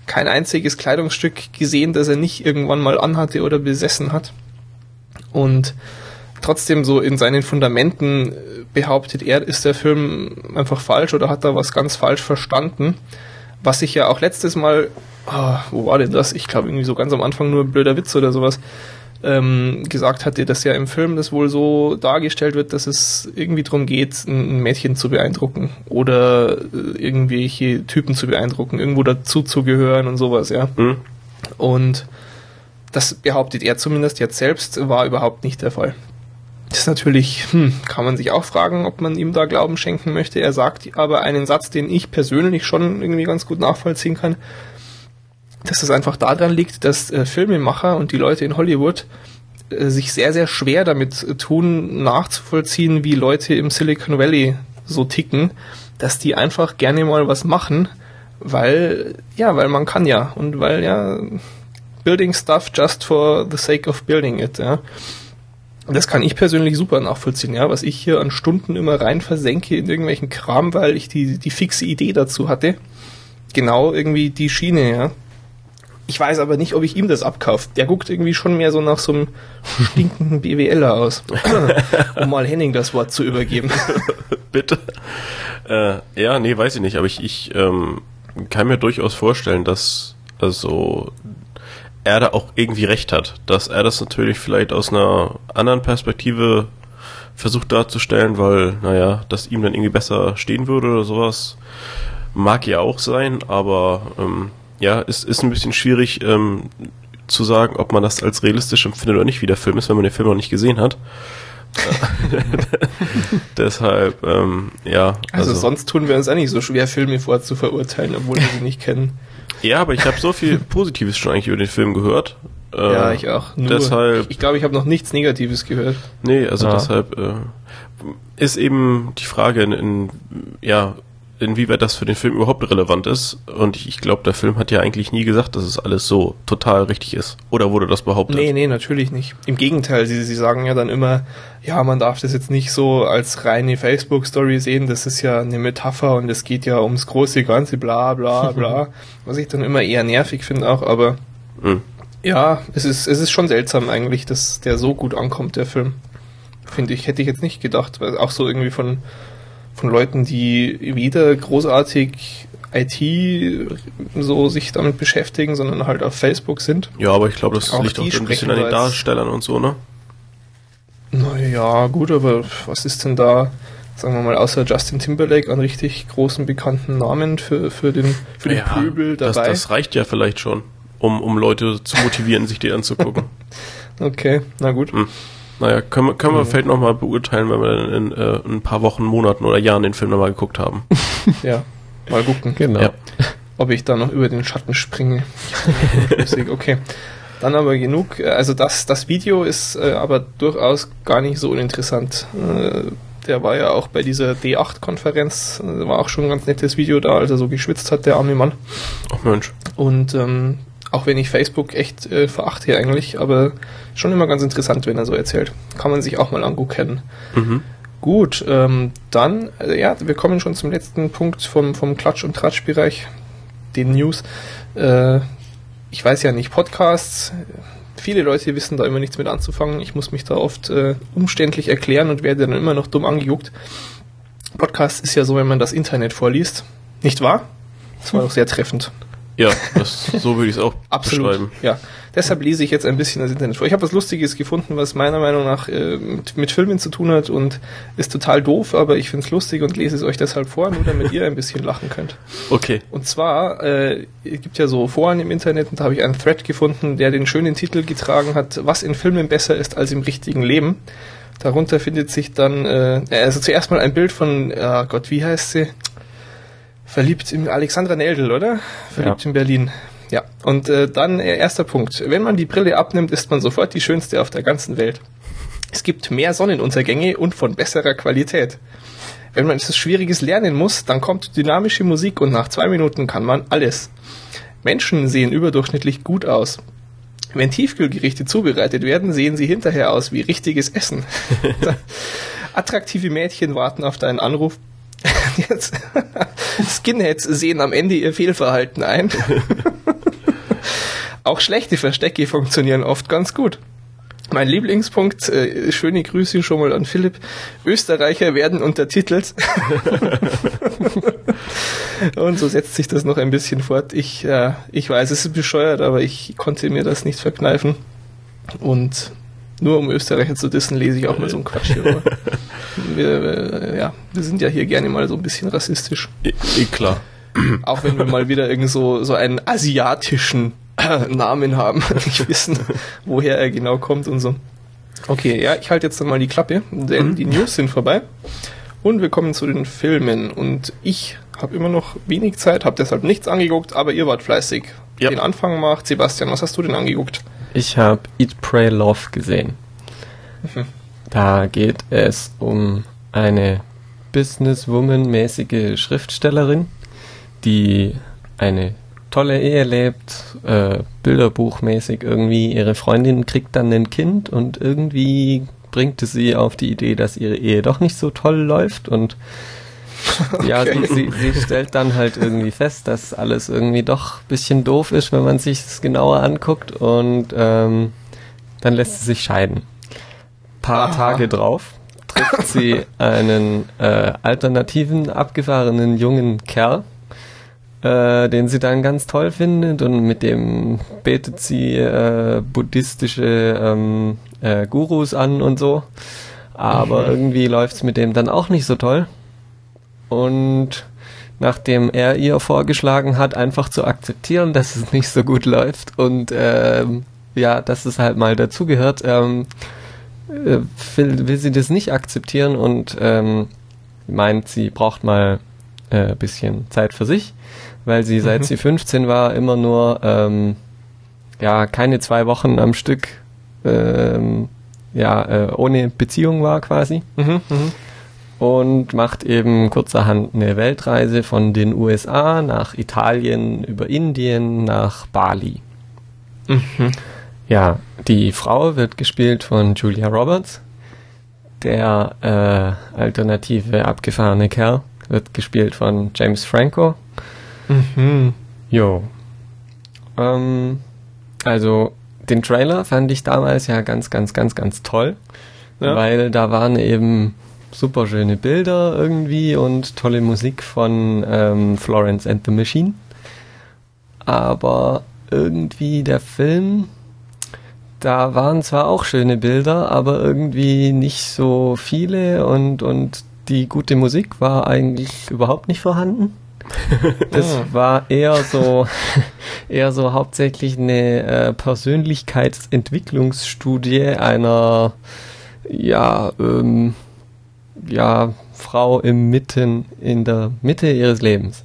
kein einziges Kleidungsstück gesehen, das er nicht irgendwann mal anhatte oder besessen hat. Und trotzdem so in seinen Fundamenten äh, behauptet er, ist der Film einfach falsch oder hat da was ganz falsch verstanden. Was ich ja auch letztes Mal, ah, wo war denn das? Ich glaube irgendwie so ganz am Anfang nur ein blöder Witz oder sowas, ähm, gesagt hatte, dass ja im Film das wohl so dargestellt wird, dass es irgendwie darum geht, ein Mädchen zu beeindrucken oder äh, irgendwelche Typen zu beeindrucken, irgendwo dazu zu gehören und sowas, ja. Hm? Und das behauptet er zumindest jetzt selbst, war überhaupt nicht der Fall. Ist natürlich, hm, kann man sich auch fragen, ob man ihm da Glauben schenken möchte. Er sagt aber einen Satz, den ich persönlich schon irgendwie ganz gut nachvollziehen kann, dass es einfach daran liegt, dass äh, Filmemacher und die Leute in Hollywood äh, sich sehr, sehr schwer damit äh, tun, nachzuvollziehen, wie Leute im Silicon Valley so ticken, dass die einfach gerne mal was machen, weil, ja, weil man kann ja und weil ja building stuff just for the sake of building it, ja. Das kann ich persönlich super nachvollziehen, ja, was ich hier an Stunden immer rein versenke in irgendwelchen Kram, weil ich die, die fixe Idee dazu hatte. Genau irgendwie die Schiene, ja. Ich weiß aber nicht, ob ich ihm das abkaufe. Der guckt irgendwie schon mehr so nach so einem stinkenden BWLer aus. *laughs* um mal Henning das Wort zu übergeben. *laughs* Bitte. Äh, ja, nee, weiß ich nicht, aber ich, ich ähm, kann mir durchaus vorstellen, dass also er da auch irgendwie recht hat, dass er das natürlich vielleicht aus einer anderen Perspektive versucht darzustellen, weil, naja, das ihm dann irgendwie besser stehen würde oder sowas. Mag ja auch sein, aber ähm, ja, es ist ein bisschen schwierig ähm, zu sagen, ob man das als realistisch empfindet oder nicht, wie der Film ist, wenn man den Film noch nicht gesehen hat. *laughs* Deshalb, ähm, ja. Also, sonst tun wir uns auch nicht so schwer, Filme vorzuverurteilen, obwohl wir sie nicht kennen. Ja, aber ich habe so viel *laughs* Positives schon eigentlich über den Film gehört. Äh, ja, ich auch. Nur, deshalb, ich glaube, ich habe noch nichts Negatives gehört. nee, also Ja. deshalb äh, ist eben die Frage, in, in ja, inwieweit das für den Film überhaupt relevant ist. Und ich, ich glaube, der Film hat ja eigentlich nie gesagt, dass es alles so total richtig ist. Oder wurde das behauptet? Nee, nee, natürlich nicht. Im Gegenteil, sie, sie sagen ja dann immer, ja, man darf das jetzt nicht so als reine Facebook-Story sehen, das ist ja eine Metapher und es geht ja ums große Ganze, bla bla bla. *laughs* Was ich dann immer eher nervig finde auch, aber Hm. ja, es ist, es ist schon seltsam eigentlich, dass der so gut ankommt, der Film. Finde ich, hätte ich jetzt nicht gedacht, weil auch so irgendwie von, von Leuten, die weder großartig IT so sich damit beschäftigen, sondern halt auf Facebook sind. Ja, aber ich glaube, das Auch liegt auch ein bisschen an den Darstellern und so, ne? Naja, gut, aber was ist denn da sagen wir mal, außer Justin Timberlake an richtig großen bekannten Namen für, für den, für den Ja, Pöbel das, dabei. das reicht ja vielleicht schon, um, um Leute zu motivieren, sich die anzugucken. *laughs* okay, na gut. Hm. Naja, können wir, können wir vielleicht nochmal beurteilen, wenn wir dann in äh, ein paar Wochen, Monaten oder Jahren den Film nochmal geguckt haben. *laughs* Ja, mal gucken, Genau. Ja. ob ich da noch über den Schatten springe. *laughs* Okay. Dann aber genug. Also das, das Video ist äh, aber durchaus gar nicht so uninteressant. Äh, der war ja auch bei dieser D8-Konferenz, äh, war auch schon ein ganz nettes Video da, als er so geschwitzt hat, der arme Mann. Ach Mensch. Und ähm, auch wenn ich Facebook echt äh, verachte eigentlich, aber schon immer ganz interessant, wenn er so erzählt. Kann man sich auch mal angucken. Mhm. Gut, ähm, dann, äh, ja, wir kommen schon zum letzten Punkt vom, vom Klatsch- und Tratsch-Bereich, den News. Äh, ich weiß ja nicht, Podcasts, viele Leute wissen da immer nichts mit anzufangen. Ich muss mich da oft äh, umständlich erklären und werde dann immer noch dumm angeguckt. Podcast ist ja so, wenn man das Internet vorliest. Nicht wahr? Das war doch sehr treffend. Ja, das, so würde ich es auch *laughs* Absolut. beschreiben. Ja, deshalb lese ich jetzt ein bisschen das Internet vor. Ich habe was Lustiges gefunden, was meiner Meinung nach äh, mit, mit Filmen zu tun hat und ist total doof, aber ich finde es lustig und lese es euch deshalb vor, nur damit ihr ein bisschen lachen könnt. Okay. Und zwar, äh, es gibt ja so Foren im Internet und da habe ich einen Thread gefunden, der den schönen Titel getragen hat, was in Filmen besser ist als im richtigen Leben. Darunter findet sich dann, äh, also zuerst mal ein Bild von, äh, Gott, wie heißt sie? Verliebt in Alexandra Neldl, oder? Verliebt Ja. in Berlin. Ja, und äh, dann äh, erster Punkt. Wenn man die Brille abnimmt, ist man sofort die schönste auf der ganzen Welt. Es gibt mehr Sonnenuntergänge und von besserer Qualität. Wenn man etwas Schwieriges lernen muss, dann kommt dynamische Musik und nach zwei Minuten kann man alles. Menschen sehen überdurchschnittlich gut aus. Wenn Tiefkühlgerichte zubereitet werden, sehen sie hinterher aus wie richtiges Essen. *laughs* Attraktive Mädchen warten auf deinen Anruf. Jetzt. *laughs* Skinheads sehen am Ende ihr Fehlverhalten ein. *laughs* Auch schlechte Verstecke funktionieren oft ganz gut. Mein Lieblingspunkt, äh, schöne Grüße schon mal an Philipp. Österreicher werden untertitelt. *laughs* Und so setzt sich das noch ein bisschen fort. Ich, äh, ich weiß, es ist bescheuert, aber ich konnte mir das nicht verkneifen. Und nur um Österreicher zu dissen, lese ich auch mal so einen Quatsch hier. *laughs* wir, äh, ja, wir sind ja hier gerne mal so ein bisschen rassistisch. Eh, eh klar. Auch wenn wir mal wieder irgend so, so einen asiatischen *clears throat* Namen haben, *laughs* nicht wissen, woher er genau kommt und so. Okay, ja, ich halte jetzt dann mal die Klappe, denn die News sind vorbei. Und wir kommen zu den Filmen. Und ich habe immer noch wenig Zeit, habe deshalb nichts angeguckt, aber ihr wart fleißig. Ja. Den Anfang macht Sebastian, was hast du denn angeguckt? Ich habe Eat, Pray, Love gesehen. Mhm. Da geht es um eine Businesswoman-mäßige Schriftstellerin, die eine tolle Ehe lebt, äh, Bilderbuchmäßig irgendwie. Ihre Freundin kriegt dann ein Kind und irgendwie bringt es sie auf die Idee, dass ihre Ehe doch nicht so toll läuft und *laughs* ja, Okay. sie, sie, sie stellt dann halt irgendwie fest, dass alles irgendwie doch ein bisschen doof ist, wenn man sich es genauer anguckt und ähm, dann lässt sie sich scheiden. Paar Aha. Tage drauf trifft sie einen äh, alternativen, abgefahrenen jungen Kerl, äh, den sie dann ganz toll findet und mit dem betet sie äh, buddhistische ähm, äh, Gurus an und so. Aber Mhm. irgendwie läuft's mit dem dann auch nicht so toll. Und nachdem er ihr vorgeschlagen hat, einfach zu akzeptieren, dass es nicht so gut läuft und ähm, ja, dass es halt mal dazugehört, ähm, äh, will, will sie das nicht akzeptieren und ähm, meint, sie braucht mal äh, bisschen Zeit für sich, weil sie seit Mhm. sie 15 war immer nur ähm, ja keine zwei Wochen am Stück ähm, ja äh, ohne Beziehung war quasi Mhm, mhm. Und macht eben kurzerhand eine Weltreise von den USA nach Italien über Indien nach Bali. Mhm. Ja, die Frau wird gespielt von Julia Roberts. Der äh, alternative abgefahrene Kerl wird gespielt von James Franco. Mhm. Jo. Ähm, also den Trailer fand ich damals ja ganz, ganz, ganz, ganz toll, Ja. weil da waren eben super schöne Bilder irgendwie und tolle Musik von ähm, Florence and the Machine. Aber irgendwie der Film, da waren zwar auch schöne Bilder, aber irgendwie nicht so viele und, und die gute Musik war eigentlich überhaupt nicht vorhanden. *laughs* Das war eher so, *laughs* eher so hauptsächlich eine äh, Persönlichkeitsentwicklungsstudie einer, ja, ähm, ja, Frau im Mitten, in der Mitte ihres Lebens.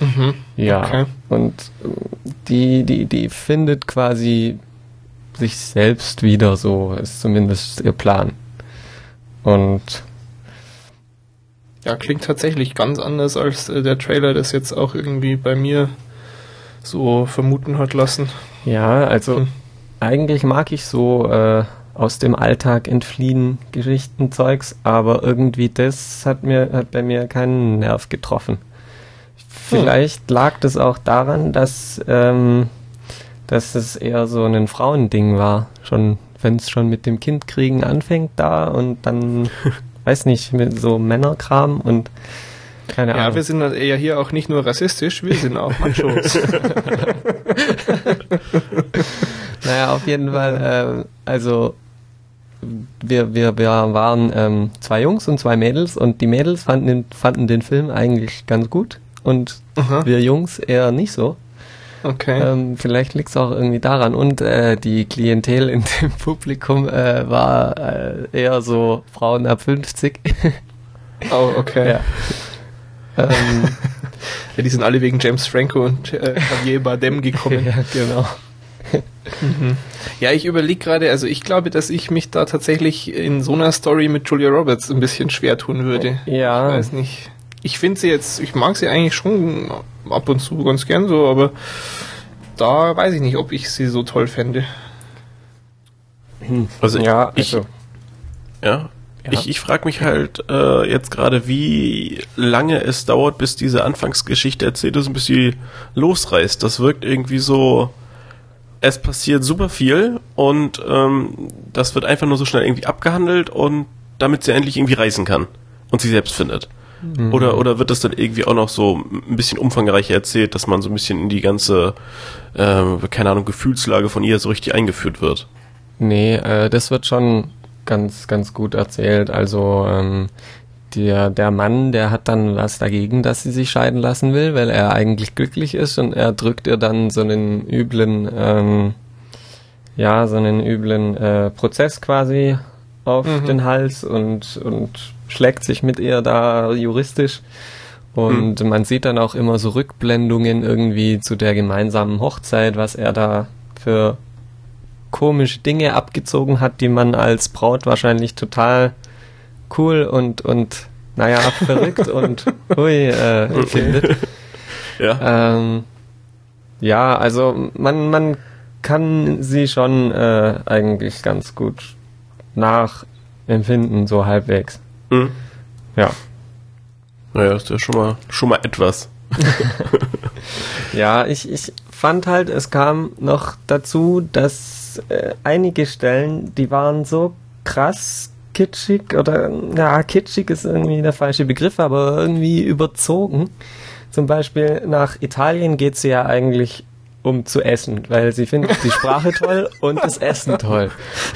Mhm. Ja. Okay. Und die, die, die findet quasi sich selbst wieder, so ist zumindest ihr Plan. Und Ja, klingt tatsächlich ganz anders als äh, der Trailer das jetzt auch irgendwie bei mir so vermuten hat lassen. ja, also Hm. eigentlich mag ich so äh, aus dem Alltag entfliehen Geschichtenzeugs, aber irgendwie das hat mir hat bei mir keinen Nerv getroffen. Vielleicht lag das auch daran, dass ähm, dass es eher so ein Frauending war, schon wenn es schon mit dem Kindkriegen anfängt da und dann *laughs* weiß nicht mit so Männerkram und keine Ja, Ahnung. wir sind ja hier auch nicht nur rassistisch, wir sind auch Machos. *laughs* Naja, auf jeden Fall, äh, also wir, wir, wir waren ähm, zwei Jungs und zwei Mädels und die Mädels fanden den, fanden den Film eigentlich ganz gut und Aha, wir Jungs eher nicht so. okay. Ähm, vielleicht liegt es auch irgendwie daran. Und äh, die Klientel in dem *laughs* Publikum äh, war äh, eher so Frauen ab 50. oh, okay. ja. *laughs* ähm, Ja, die sind alle wegen James Franco und äh, Javier Bardem *laughs* gekommen. ja, genau. Mhm. Ja, ich überlege gerade, also ich glaube, dass ich mich da tatsächlich in so einer Story mit Julia Roberts ein bisschen schwer tun würde. Ja, Ich weiß nicht. Ich finde sie jetzt, ich mag sie eigentlich schon ab und zu ganz gern so, aber da weiß ich nicht, ob ich sie so toll fände. Also ja, ich, also, ja, Ja. ich, ich frage mich halt äh, jetzt gerade, wie lange es dauert, bis diese Anfangsgeschichte erzählt ist und bis sie losreißt. Das wirkt irgendwie so, es passiert super viel und ähm, das wird einfach nur so schnell irgendwie abgehandelt und damit sie endlich irgendwie reisen kann und sie selbst findet. Mhm. Oder, oder wird das dann irgendwie auch noch so ein bisschen umfangreicher erzählt, dass man so ein bisschen in die ganze, ähm, keine Ahnung, Gefühlslage von ihr so richtig eingeführt wird? Nee, äh, das wird schon ganz, ganz gut erzählt. Also ähm, der, der Mann, der hat dann was dagegen, dass sie sich scheiden lassen will, weil er eigentlich glücklich ist und er drückt ihr dann so einen üblen, ähm, ja, so einen üblen äh, Prozess quasi auf Mhm. den Hals und, und schlägt sich mit ihr da juristisch. Und man sieht dann auch immer so Rückblendungen irgendwie zu der gemeinsamen Hochzeit, was er da für komische Dinge abgezogen hat, die man als Braut wahrscheinlich total cool und, und naja, verrückt und *laughs* hui äh, findet. Ja. Ähm, ja, also man, man kann sie schon äh, eigentlich ganz gut nachempfinden, so halbwegs. Mhm. Ja. Naja, ist ja schon mal, schon mal etwas. *laughs* Ja, ich, ich fand halt, es kam noch dazu, dass äh, einige Stellen, die waren so krass kitschig oder, ja, kitschig ist irgendwie der falsche Begriff, aber irgendwie überzogen. Zum Beispiel nach Italien geht sie ja eigentlich um zu essen, weil sie findet die Sprache *laughs* toll und das Essen toll.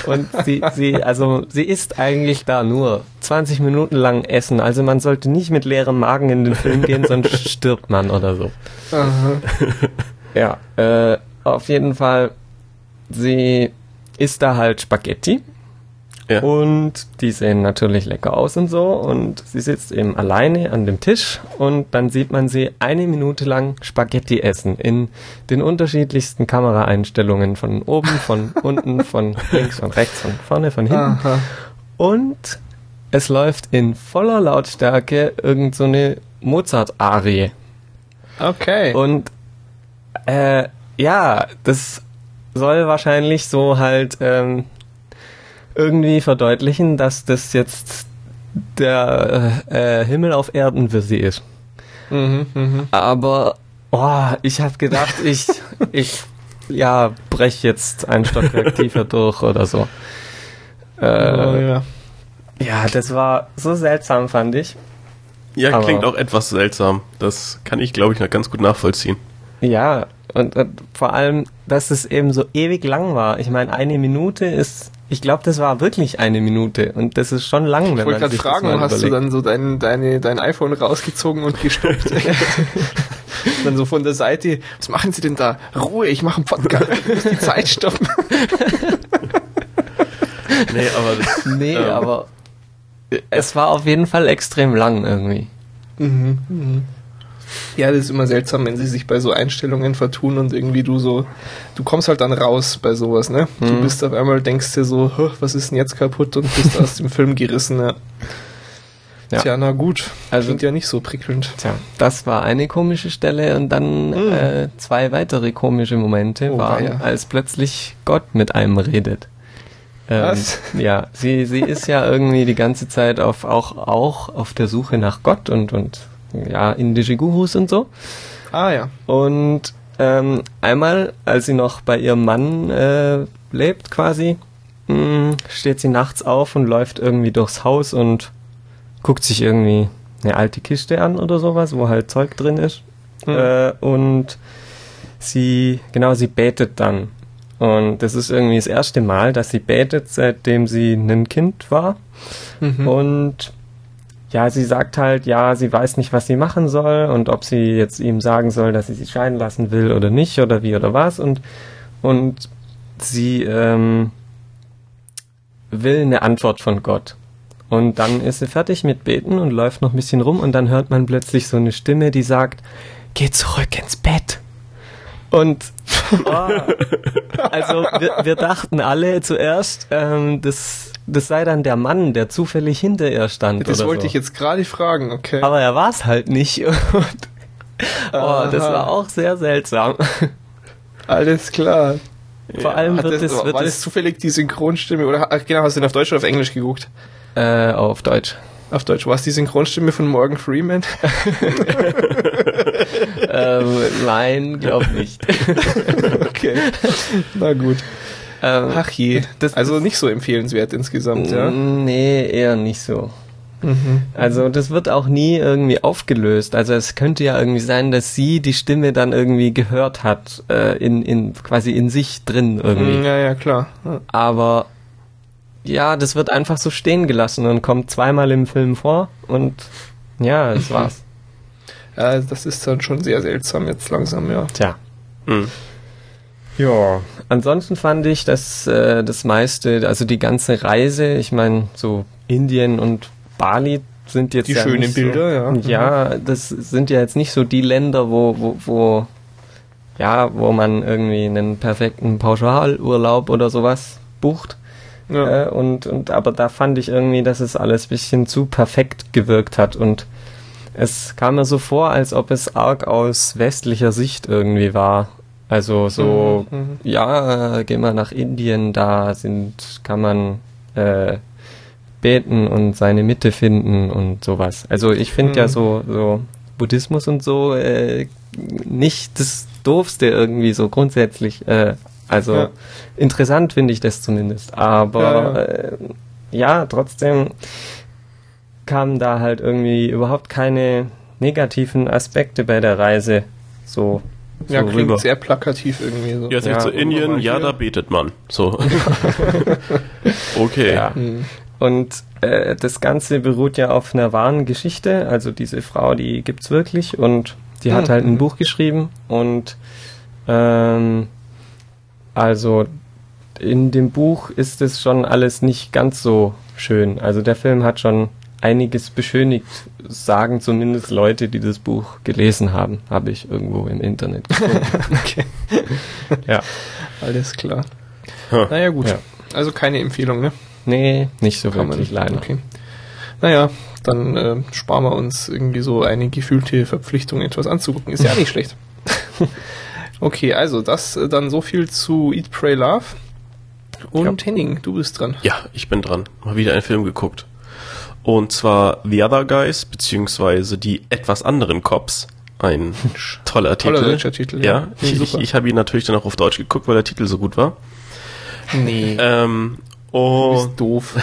Und sie, sie, also sie isst eigentlich da nur 20 Minuten lang Essen. Also man sollte nicht mit leerem Magen in den Film gehen, sonst *laughs* stirbt man oder so. Aha. *laughs* Ja, äh, auf jeden Fall, sie isst da halt Spaghetti Ja. und die sehen natürlich lecker aus und so und sie sitzt eben alleine an dem Tisch und dann sieht man sie eine Minute lang Spaghetti essen in den unterschiedlichsten Kameraeinstellungen von oben, von *laughs* unten, von links, von rechts, von vorne, von hinten Aha. und es läuft in voller Lautstärke irgend so eine Mozart-Arie. Okay. Und äh, ja, das soll wahrscheinlich so halt ähm, irgendwie verdeutlichen, dass das jetzt der äh, Himmel auf Erden für sie ist. mhm, mhm. Aber oh, ich habe gedacht, ich *laughs* ich ja brech jetzt ein Stockwerk *laughs* tiefer durch oder so. oh, Äh, ja. ja, das war so seltsam, fand ich. Ja, Aber- klingt auch etwas seltsam. Das kann ich, glaube ich, noch ganz gut nachvollziehen. Ja, und, und vor allem, dass es eben so ewig lang war. Ich meine, eine Minute ist Ich glaube, das war wirklich eine Minute und das ist schon lang. Ich wollte gerade fragen, hast du dann so dein, deine, dein iPhone rausgezogen und gestoppt? *laughs* dann so von der Seite, was machen Sie denn da? Ruhe, ich mache einen Podcast, ich muss *laughs* die Zeit stoppen. *laughs* nee, aber, das, nee, ähm, aber es war auf jeden Fall extrem lang irgendwie. Mhm, mhm. Ja, das ist immer seltsam, wenn sie sich bei so Einstellungen vertun und irgendwie du so, du kommst halt dann raus bei sowas, ne? Mhm. Du bist auf einmal, denkst dir so, was ist denn jetzt kaputt und bist aus dem Film gerissen, ja. Ja. Tja, na gut. Also, Klingt ja nicht so prickelnd. Tja, das war eine komische Stelle und dann mhm. äh, zwei weitere komische Momente oh, waren, ja. als plötzlich Gott mit einem redet. Ähm, Was? Ja, sie, sie ist ja irgendwie die ganze Zeit auf, auch, auch auf der Suche nach Gott und, und ja, indische Gurus und so. Ah ja. Und ähm, einmal, als sie noch bei ihrem Mann äh, lebt quasi, mh, hm, steht sie nachts auf und läuft irgendwie durchs Haus und guckt sich irgendwie eine alte Kiste an oder sowas, wo halt Zeug drin ist. Mhm. Äh, und sie, genau, sie betet dann. Und das ist irgendwie das erste Mal, dass sie betet, seitdem sie ein Kind war. Mhm. Und ja, sie sagt halt, ja, sie weiß nicht, was sie machen soll und ob sie jetzt ihm sagen soll, dass sie sich scheiden lassen will oder nicht oder wie oder was und und sie ähm, will eine Antwort von Gott. Und dann ist sie fertig mit Beten und läuft noch ein bisschen rum und dann hört man plötzlich so eine Stimme, die sagt, geh zurück ins Bett. Und oh, *laughs* *laughs* also wir, wir dachten alle zuerst, ähm, das das sei dann der Mann, der zufällig hinter ihr stand. Das wollte so. ich jetzt gerade fragen, okay. Aber er war es halt nicht. *laughs* Oh, das war auch sehr seltsam. Alles klar. Vor allem wird das, es. Wird war das zufällig die Synchronstimme? Oder genau, hast du den auf Deutsch oder auf Englisch geguckt? Äh, auf Deutsch. Auf Deutsch. War es die Synchronstimme von Morgan Freeman? *laughs* ähm, nein, glaub nicht. *laughs* okay. Na gut. Ähm, Ach je. Das, also nicht so empfehlenswert insgesamt, ja? Nee, eher nicht so. Mhm. Also das wird auch nie irgendwie aufgelöst. Also es könnte ja irgendwie sein, dass sie die Stimme dann irgendwie gehört hat, äh, in, in quasi in sich drin irgendwie. Mhm, ja, ja, klar. Ja. Aber ja, das wird einfach so stehen gelassen und kommt zweimal im Film vor und ja, das war's. Ja, das ist dann schon sehr seltsam jetzt langsam, ja. Tja. Mhm. Ja, ansonsten fand ich, dass äh, das meiste, also die ganze Reise, ich meine, so Indien und Bali sind jetzt die ja schönen Bilder, so, ja. Ja, das sind ja jetzt nicht so die Länder, wo, wo, wo ja, wo man irgendwie einen perfekten Pauschalurlaub oder sowas bucht. Ja. Äh, und, und aber da fand ich irgendwie, dass es alles bisschen zu perfekt gewirkt hat und es kam mir so vor, als ob es arg aus westlicher Sicht irgendwie war also so, mhm, ja, geh mal nach Indien, da sind, kann man äh, beten und seine Mitte finden und sowas. Also ich finde mhm. ja so, so Buddhismus und so äh, nicht das Doofste irgendwie so grundsätzlich. Äh, also ja. interessant finde ich das zumindest. Aber ja, ja. Äh, ja, trotzdem kamen da halt irgendwie überhaupt keine negativen Aspekte bei der Reise so ja, klingt rüber. sehr plakativ irgendwie so. Ja, ja, zu Indien, ja, da betet man. So. *laughs* okay. Ja. Mhm. Und äh, das Ganze beruht ja auf einer wahren Geschichte. Also diese Frau, die gibt's wirklich und die hat mhm. halt ein Buch geschrieben und ähm, also in dem Buch ist es schon alles nicht ganz so schön. Also der Film hat schon einiges beschönigt, sagen zumindest Leute, die das Buch gelesen haben, habe ich irgendwo im Internet gefunden. *laughs* okay. ja. Alles klar. Huh. Naja, gut. Ja. Also keine Empfehlung, ne? Nee, nicht so Kann wirklich, leider. Okay. Naja, dann äh, sparen wir uns irgendwie so eine gefühlte Verpflichtung, etwas anzugucken. Ist ja nicht *laughs* schlecht. okay, also das äh, dann so viel zu Eat, Pray, Love. Und ja. Henning, du bist dran. Ja, ich bin dran. Mal wieder einen Film geguckt. Und zwar The Other Guys, beziehungsweise die etwas anderen Cops. Ein *laughs* toller, toller Titel. deutscher Titel. Ja, ja. ich, ich, ich habe ihn natürlich dann auch auf Deutsch geguckt, weil der Titel so gut war. Nee. Ähm, oh. Du bist doof.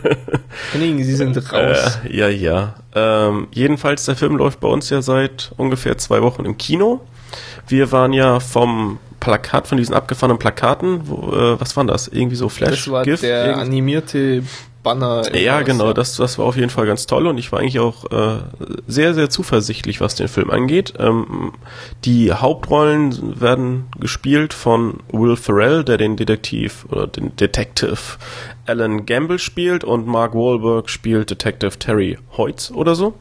*laughs* Henning, Sie sind raus. Äh, ja, ja. Ähm, jedenfalls, der Film läuft bei uns ja seit ungefähr zwei Wochen im Kino. Wir waren ja vom Plakat von diesen abgefahrenen Plakaten. Wo, äh, was waren das? Irgendwie so Flash? Das war GIF? der animierte Banner. ja, irgendwas, genau, das, das war auf jeden Fall ganz toll und ich war eigentlich auch äh, sehr, sehr zuversichtlich, was den Film angeht. Ähm, die Hauptrollen werden gespielt von Will Ferrell, der den Detektiv oder den Detective Alan Gamble spielt und Mark Wahlberg spielt Detective Terry Hoyts oder so.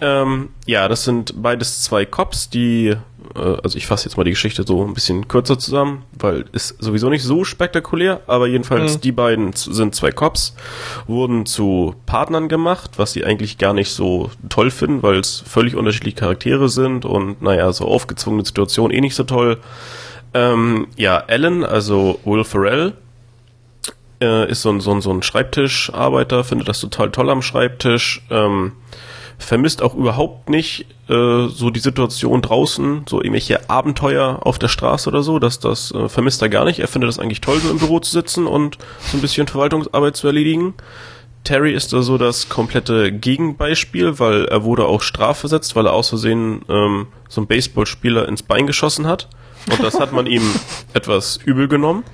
Ähm, ja, das sind beides zwei Cops, die, also ich fasse jetzt mal die Geschichte so ein bisschen kürzer zusammen, weil ist sowieso nicht so spektakulär, aber jedenfalls Mhm. die beiden sind zwei Cops, wurden zu Partnern gemacht, was sie eigentlich gar nicht so toll finden, weil es völlig unterschiedliche Charaktere sind und naja, so aufgezwungene Situationen eh nicht so toll. Ähm, ja, Alan, also Will Ferrell, äh, ist so ein, so ein, so ein Schreibtischarbeiter, findet das total toll am Schreibtisch, ähm, vermisst auch überhaupt nicht äh, so die Situation draußen, so irgendwelche Abenteuer auf der Straße oder so, dass das äh, vermisst er gar nicht. Er findet das eigentlich toll, so im Büro zu sitzen und so ein bisschen Verwaltungsarbeit zu erledigen. Terry ist da so das komplette Gegenbeispiel, weil er wurde auch strafversetzt, weil er aus Versehen ähm, so einen Baseballspieler ins Bein geschossen hat. Und das hat man ihm *laughs* etwas übel genommen.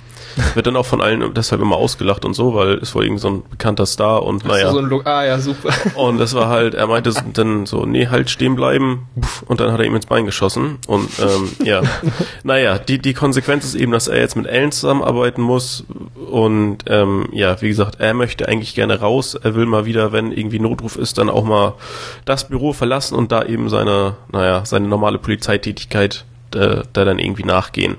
Wird dann auch von allen deshalb immer ausgelacht und so, weil es war irgend so ein bekannter Star und Naja. naja. So ein Look. Ah ja, super. Und das war halt, er meinte dann so, nee, halt stehen bleiben. Und dann hat er ihm ins Bein geschossen. Und ähm, ja, *laughs* naja, die, die Konsequenz ist eben, dass er jetzt mit Ellen zusammenarbeiten muss. Und ähm, ja, wie gesagt, er möchte eigentlich gerne raus. Er will mal wieder, wenn irgendwie Notruf ist, dann auch mal das Büro verlassen und da eben seine, naja, seine normale Polizeitätigkeit äh, da dann irgendwie nachgehen.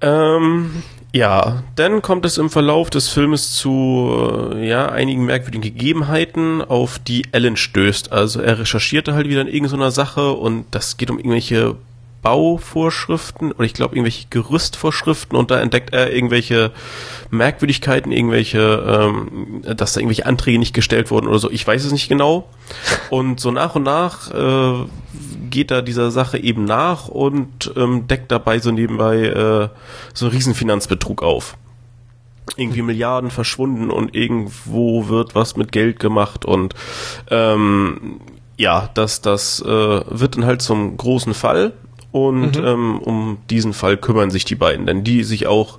Ähm, ja, dann kommt es im Verlauf des Filmes zu äh, ja, einigen merkwürdigen Gegebenheiten, auf die Ellen stößt. Also er recherchierte halt wieder in irgendeiner Sache und das geht um irgendwelche Bauvorschriften oder ich glaube irgendwelche Gerüstvorschriften und da entdeckt er irgendwelche Merkwürdigkeiten, irgendwelche, ähm, dass da irgendwelche Anträge nicht gestellt wurden oder so. Ich weiß es nicht genau. *laughs* Und so nach und nach äh, geht er dieser Sache eben nach und ähm, deckt dabei so nebenbei äh, so einen riesen Finanzbetrug auf. Irgendwie Milliarden verschwunden und irgendwo wird was mit Geld gemacht und ähm, ja, das, das äh, wird dann halt zum großen Fall und ähm, um diesen Fall kümmern sich die beiden, denn die sich auch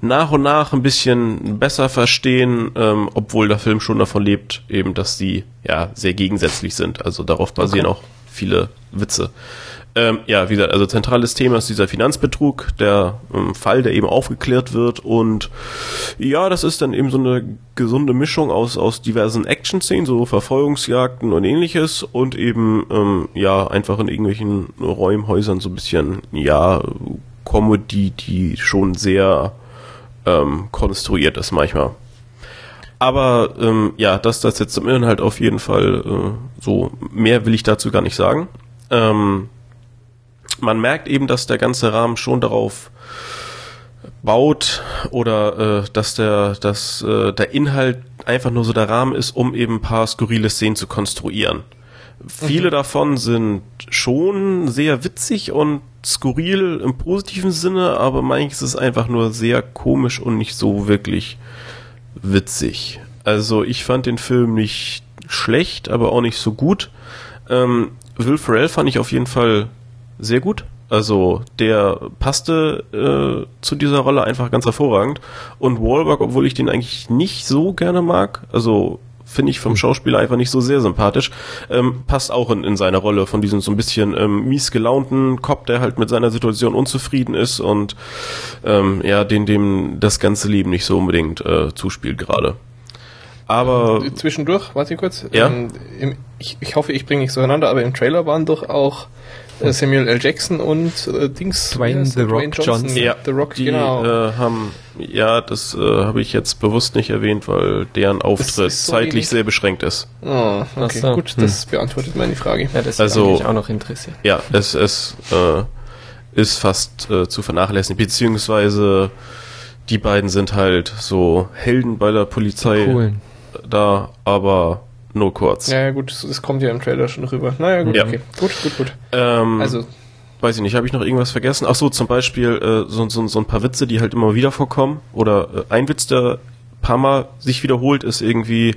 nach und nach ein bisschen besser verstehen, ähm, obwohl der Film schon davon lebt, eben, dass sie ja sehr gegensätzlich sind. Also darauf basieren auch viele Witze. Ähm, ja, wie gesagt, also zentrales Thema ist dieser Finanzbetrug, der ähm, Fall, der eben aufgeklärt wird und ja, das ist dann eben so eine gesunde Mischung aus, aus diversen Action-Szenen, so Verfolgungsjagden und ähnliches und eben, ähm, ja, einfach in irgendwelchen Räumhäusern so ein bisschen, ja, Comedy, die schon sehr ähm, konstruiert ist manchmal. Aber ähm, ja, das das jetzt zum Inhalt auf jeden Fall äh, so. Mehr will ich dazu gar nicht sagen. Ähm, man merkt eben, dass der ganze Rahmen schon darauf baut oder äh, dass der dass äh, der Inhalt einfach nur so der Rahmen ist, um eben ein paar skurrile Szenen zu konstruieren. Viele davon sind schon sehr witzig und skurril im positiven Sinne, aber manches ist einfach nur sehr komisch und nicht so wirklich witzig. Also ich fand den Film nicht schlecht, aber auch nicht so gut. Ähm, Will Ferrell fand ich auf jeden Fall sehr gut. Also der passte äh, zu dieser Rolle einfach ganz hervorragend. Und Wahlberg, obwohl ich den eigentlich nicht so gerne mag, also finde ich vom Schauspieler einfach nicht so sehr sympathisch, ähm, passt auch in, in seine Rolle von diesem so ein bisschen ähm, mies gelaunten Cop, der halt mit seiner Situation unzufrieden ist und ähm, ja, den dem das ganze Leben nicht so unbedingt äh, zuspielt gerade. Aber Zwischendurch, warte kurz. Ja? Ähm, im, ich, ich hoffe, ich bringe nichts durcheinander, aber im Trailer waren doch auch Samuel L. Jackson und äh, Dings. Dwayne The? Rock Johnson. ja, The Rock, die genau. äh, haben, ja, das äh, habe ich jetzt bewusst nicht erwähnt, weil deren Auftritt so zeitlich wenig. sehr beschränkt ist. oh, okay, so. gut, das beantwortet meine Frage. Ja, das Also- ist mich auch noch interessiert. Ja, es, es äh, ist fast äh, zu vernachlässigen, beziehungsweise die beiden sind halt so Helden bei der Polizei Cool. da, aber nur kurz. Ja, gut, das kommt ja im Trailer schon rüber. Naja, gut, Ja. okay. Gut, gut, gut. Ähm, Also, weiß ich nicht, habe ich noch irgendwas vergessen? Ach so, zum Beispiel äh, so, so, so ein paar Witze, die halt immer wieder vorkommen. Oder äh, ein Witz, der paar Mal sich wiederholt, ist irgendwie,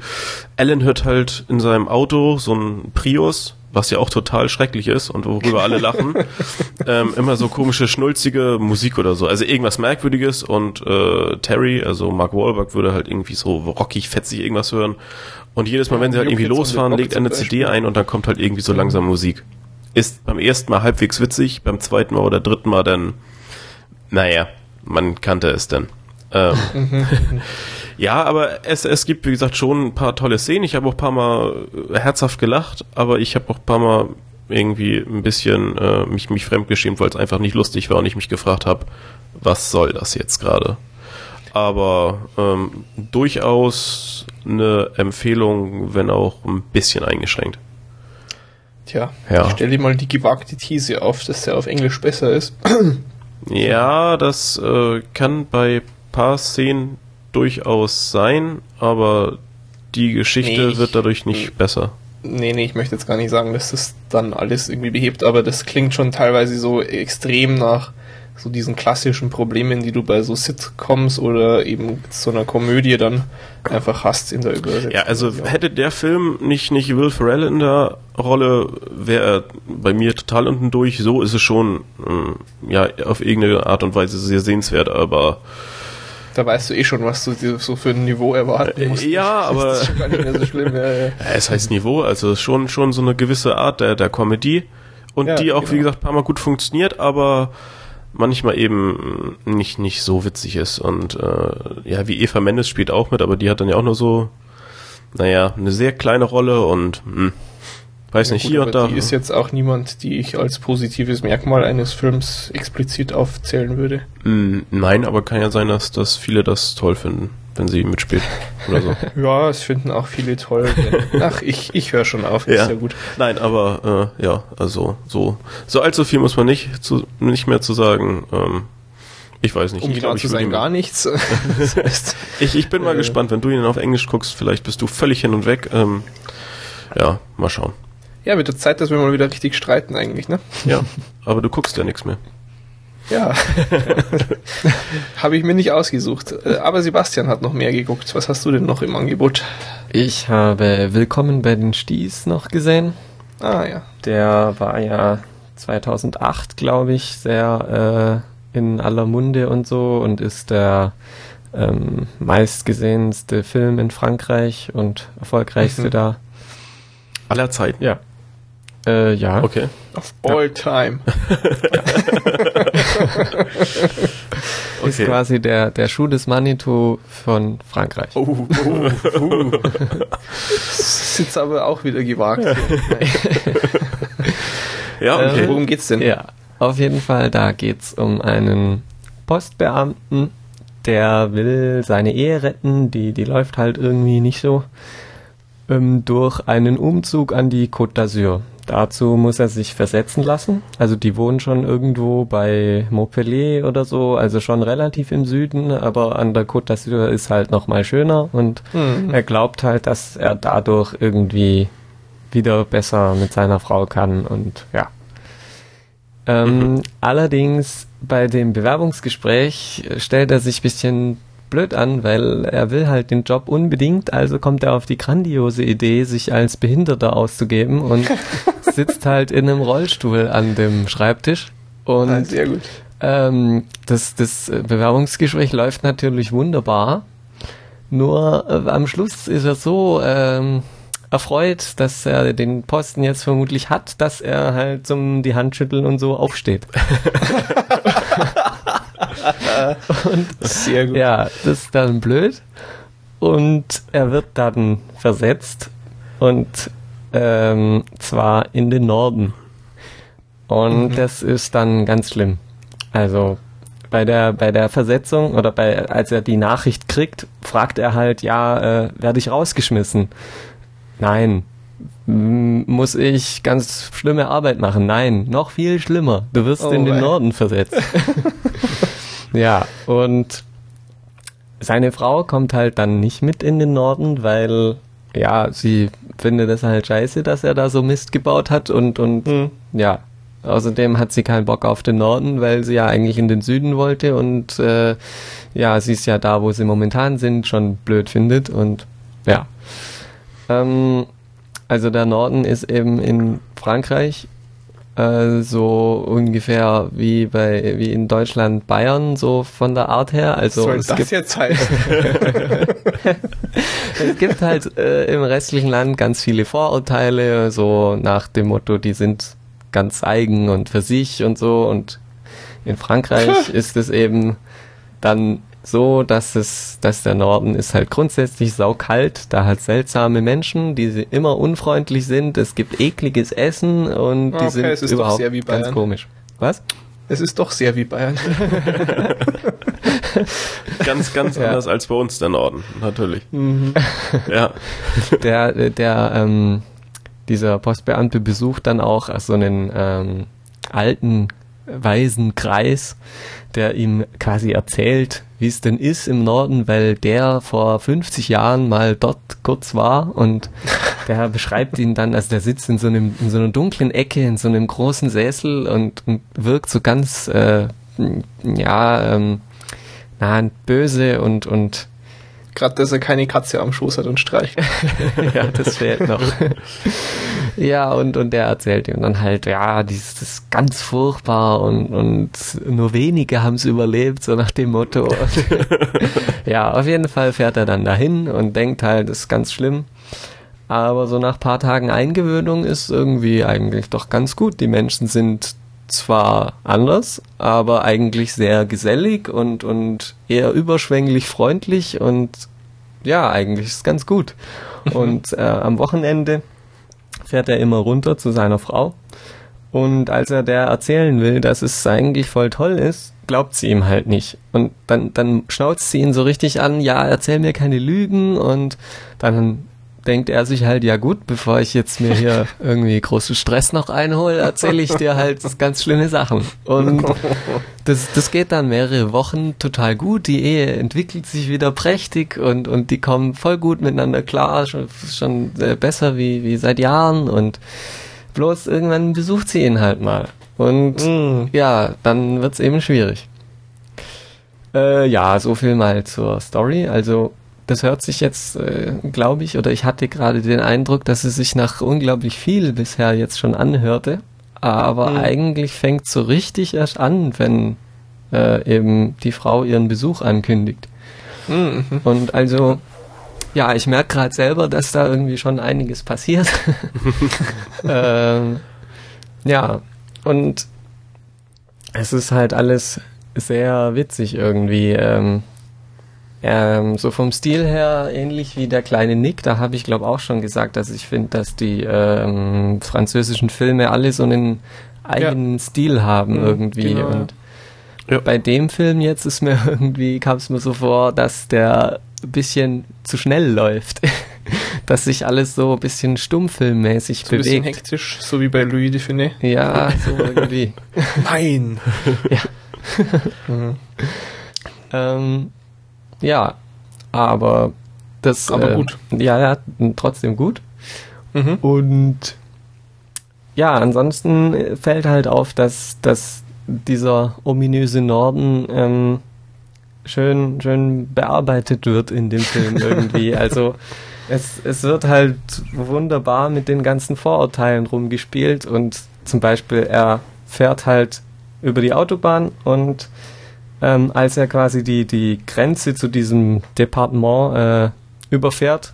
Alan hört halt in seinem Auto so ein Prius, was ja auch total schrecklich ist und worüber alle lachen, *laughs* ähm, immer so komische, schnulzige Musik oder so. Also irgendwas Merkwürdiges und äh, Terry, also Mark Wahlberg, würde halt irgendwie so rockig, fetzig irgendwas hören. Und jedes Mal, wenn sie halt irgendwie losfahren, legt eine CD ein und dann kommt halt irgendwie so langsam Musik. Ist beim ersten Mal halbwegs witzig, beim zweiten Mal oder dritten Mal dann, naja, man kannte es dann. Ähm, *laughs* ja, aber es, es gibt, wie gesagt, schon ein paar tolle Szenen. Ich habe auch ein paar Mal herzhaft gelacht, aber ich habe auch ein paar Mal irgendwie ein bisschen äh, mich, mich fremdgeschämt, weil es einfach nicht lustig war und ich mich gefragt habe, was soll das jetzt gerade? Aber ähm, durchaus eine Empfehlung, wenn auch ein bisschen eingeschränkt. Tja, ja. stell dir mal die gewagte These auf, dass der auf Englisch besser ist. *clears throat* ja, das äh, kann bei paar Szenen durchaus sein, aber die Geschichte nee, wird dadurch nicht besser. Nee, nee, ich möchte jetzt gar nicht sagen, dass das dann alles irgendwie behebt, aber das klingt schon teilweise so extrem nach so diesen klassischen Problemen, die du bei so Sitcoms oder eben so einer Komödie dann einfach hast in der Übersetzung. Ja, also hätte der Film nicht, nicht Will Ferrell in der Rolle, wäre er bei mir total unten durch. So ist es schon, mm, ja, auf irgendeine Art und Weise sehr sehenswert, aber da weißt du eh schon, was du so für ein Niveau erwarten äh, musst. Ja, aber. Das ist schon gar nicht mehr so schlimm. *laughs* Ja, ja. Es heißt Niveau, also schon, schon so eine gewisse Art der, der Comedy. Und ja, die auch, genau. wie gesagt, ein paar Mal gut funktioniert, aber manchmal eben nicht, nicht so witzig ist. Und äh, ja, wie Eva Mendes spielt auch mit, aber die hat dann ja auch nur so, naja, eine sehr kleine Rolle und mh, hm, Weiß ja, nicht, gut, hier und da. Die ist jetzt auch niemand, die ich als positives Merkmal eines Films explizit aufzählen würde. Mm, nein, aber kann ja sein, dass, dass viele das toll finden, wenn sie mitspielt oder so. *laughs* ja, es finden auch viele toll. *laughs* Ach, ich, ich höre schon auf, ja. ist ja gut. Nein, aber äh, ja, also so so allzu viel muss man nicht zu, nicht mehr zu sagen. Ähm, ich weiß nicht. Um genau zu sein, gar nichts. das *laughs* heißt, ich, ich bin mal äh, gespannt, wenn du ihn auf Englisch guckst, vielleicht bist du völlig hin und weg. Ähm, ja, mal schauen. Ja, wird Zeit, dass wir mal wieder richtig streiten eigentlich, ne? Ja, aber du guckst ja nichts mehr. Ja, habe ich mir nicht ausgesucht. Äh, aber Sebastian hat noch mehr geguckt. Was hast du denn noch im Angebot? Ich habe Willkommen bei den Sties noch gesehen. Ah ja. Der war ja 2008, glaube ich, sehr äh, in aller Munde und so und ist der ähm, meistgesehenste Film in Frankreich und erfolgreichste mhm. da. Aller Zeiten? Ja. Äh, ja. Okay. Of all ja. time. *laughs* *laughs* Ist okay. quasi der, der Schuh des Manitou von Frankreich. Oh, oh, oh. *laughs* das ist jetzt aber auch wieder gewagt. ja, okay. Äh, worum geht's denn? Ja, auf jeden Fall, da geht's um einen Postbeamten, der will seine Ehe retten, die, die läuft halt irgendwie nicht so, ähm, durch einen Umzug an die Côte d'Azur. Dazu muss er sich versetzen lassen. Also die wohnen schon irgendwo bei Montpellier oder so, also schon relativ im Süden, aber an der Côte d'Azur ist halt noch mal schöner und mhm. er glaubt halt, dass er dadurch irgendwie wieder besser mit seiner Frau kann und ja. Ähm, mhm. Allerdings bei dem Bewerbungsgespräch stellt er sich bisschen blöd an, weil er will halt den Job unbedingt, also kommt er auf die grandiose Idee, sich als Behinderter auszugeben und *laughs* sitzt halt in einem Rollstuhl an dem Schreibtisch. Und ah, sehr gut. Ähm, das, das Bewerbungsgespräch läuft natürlich wunderbar. Nur äh, am Schluss ist er so ähm, erfreut, dass er den Posten jetzt vermutlich hat, dass er halt zum die Hand schütteln und so aufsteht. *laughs* und Sehr gut. Ja, das ist dann blöd. Und er wird dann versetzt und ähm, zwar in den Norden. Und mhm. das ist dann ganz schlimm. Also bei der bei der Versetzung oder bei als er die Nachricht kriegt, fragt er halt, ja, äh, werde ich rausgeschmissen? Nein. Muss ich ganz schlimme Arbeit machen? Nein, noch viel schlimmer. Du wirst oh, in den. Norden versetzt. *laughs* Ja, und seine Frau kommt halt dann nicht mit in den Norden, weil ja, sie findet es halt scheiße, dass er da so Mist gebaut hat und und mhm. ja, außerdem hat sie keinen Bock auf den Norden, weil sie ja eigentlich in den Süden wollte und äh, ja, sie ist ja da, wo sie momentan sind, schon blöd findet und ja. Ähm, also der Norden ist eben in Frankreich äh, so ungefähr wie bei wie in Deutschland Bayern so von der Art her. Also Soll es das gibt, jetzt heißen? *laughs* es gibt halt äh, im restlichen Land ganz viele Vorurteile, so nach dem Motto, die sind ganz eigen und für sich und so. Und in Frankreich *laughs* ist es eben dann so, dass es, dass der Norden ist halt grundsätzlich saukalt, da hat seltsame Menschen, die immer unfreundlich sind, es gibt ekliges Essen und die Okay, sind es ist doch überhaupt sehr wie ganz Bayern. komisch. Was? es ist doch sehr wie Bayern. *laughs* Ganz, ganz Ja. anders als bei uns der Norden, natürlich. Mhm. Ja. *laughs* der, der, ähm, dieser Postbeamte besucht dann auch so einen ähm, alten, weisen Kreis, der ihm quasi erzählt, wie es denn ist im Norden, weil der vor 50 Jahren mal dort kurz war und *laughs* der beschreibt ihn dann, also der sitzt in so einem, in so einer dunklen Ecke, in so einem großen Sessel und, und wirkt so ganz, äh, ja, ähm, na, böse und, und Gerade, dass er keine Katze am Schoß hat und streicht. *laughs* ja, das fehlt noch. *laughs* ja, und, und der erzählt ihm dann halt, ja, das ist ganz furchtbar und, und nur wenige haben es überlebt, so nach dem Motto. Und *laughs* ja, auf jeden Fall fährt er dann dahin und denkt halt, das ist ganz schlimm. Aber so nach paar Tagen Eingewöhnung ist irgendwie eigentlich doch ganz gut. Die Menschen sind zwar anders, aber eigentlich sehr gesellig und, und eher überschwänglich freundlich und ja, eigentlich ist es ganz gut. *laughs* Und äh, am Wochenende fährt er immer runter zu seiner Frau. Und als er der erzählen will, dass es eigentlich voll toll ist, glaubt sie ihm halt nicht. Und dann, dann schnauzt sie ihn so richtig an, ja, erzähl mir keine Lügen. Und dann denkt er sich halt, ja gut, bevor ich jetzt mir hier *laughs* irgendwie großen Stress noch einhole, erzähle ich dir halt ganz schlimme Sachen. Und das, das geht dann mehrere Wochen total gut. Die Ehe entwickelt sich wieder prächtig und, und die kommen voll gut miteinander klar, schon, schon besser wie, wie seit Jahren und bloß irgendwann besucht sie ihn halt mal. Und Mm. ja, dann wird's eben schwierig. Äh, ja, so viel mal zur Story. Also das hört sich jetzt, äh, glaube ich, oder ich hatte gerade den Eindruck, dass es sich nach unglaublich viel bisher jetzt schon anhörte. Aber Mhm. eigentlich fängt so richtig erst an, wenn äh, eben die Frau ihren Besuch ankündigt. Mhm. Und also, ja, ich merke gerade selber, dass da irgendwie schon einiges passiert. *laughs* *laughs* ähm, ja, und es ist halt alles sehr witzig irgendwie. Ähm, ähm, so vom Stil her ähnlich wie der kleine Nick, da habe ich glaube auch schon gesagt, dass ich finde, dass die ähm, französischen Filme alle so einen eigenen Stil haben Mhm, irgendwie. genau, ja. und Ja. bei dem Film jetzt ist mir *laughs* irgendwie, kam es mir so vor, dass der ein bisschen zu schnell läuft. *laughs* dass sich alles so ein bisschen stummfilmmäßig So ein bisschen bewegt. hektisch, so wie bei Louis Define. Ja, so *laughs* irgendwie. Nein! Ähm, ja, aber das. Aber äh, gut. Ja, ja, trotzdem gut. Mhm. Und ja, ansonsten fällt halt auf, dass, dass dieser ominöse Norden ähm, schön, schön bearbeitet wird in dem Film irgendwie. *laughs* also es, es wird halt wunderbar mit den ganzen Vorurteilen rumgespielt und zum Beispiel er fährt halt über die Autobahn und ähm, als er quasi die, die Grenze zu diesem Departement äh, überfährt,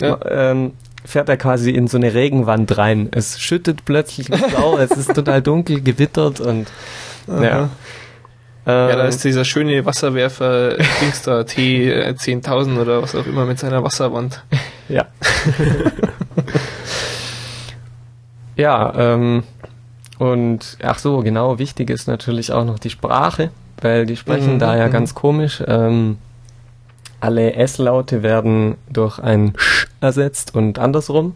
Ja. ähm, fährt er quasi in so eine Regenwand rein. Es schüttet plötzlich Sau, *laughs* es ist total dunkel, gewittert und ja. Ja, da Ähm, ist dieser schöne Wasserwerfer Dings da, T10.000 oder was auch immer mit seiner Wasserwand. Ja. *laughs* ja, ähm, und ach so, genau, wichtig ist natürlich auch noch die Sprache, weil die sprechen Mhm, da ja mhm. ganz komisch. Ähm, alle S-Laute werden durch ein Sch ersetzt und andersrum.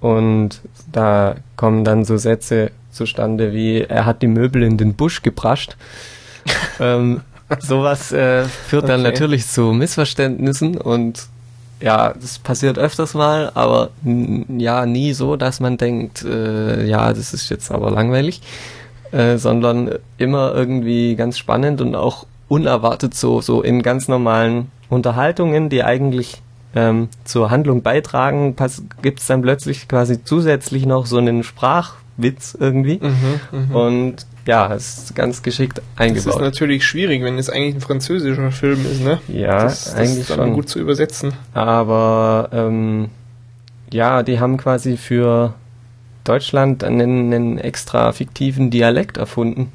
Und da kommen dann so Sätze zustande wie, er hat die Möbel in den Busch gebrascht. *laughs* ähm, sowas äh, führt dann Okay. natürlich zu Missverständnissen und ja, das passiert öfters mal, aber ja, nie so, dass man denkt, äh, ja, das ist jetzt aber langweilig, äh, sondern immer irgendwie ganz spannend und auch unerwartet so, so in ganz normalen Unterhaltungen, die eigentlich ähm, zur Handlung beitragen, gibt's dann plötzlich quasi zusätzlich noch so einen Sprach Witz irgendwie. Mhm, mhm. Und ja, es ist ganz geschickt Das ist eingebaut. natürlich schwierig, wenn es eigentlich ein französischer Film ist, ne? Ja, das, das eigentlich ist dann schon. gut zu übersetzen. Aber ähm, ja, die haben quasi für Deutschland einen, einen extra fiktiven Dialekt erfunden.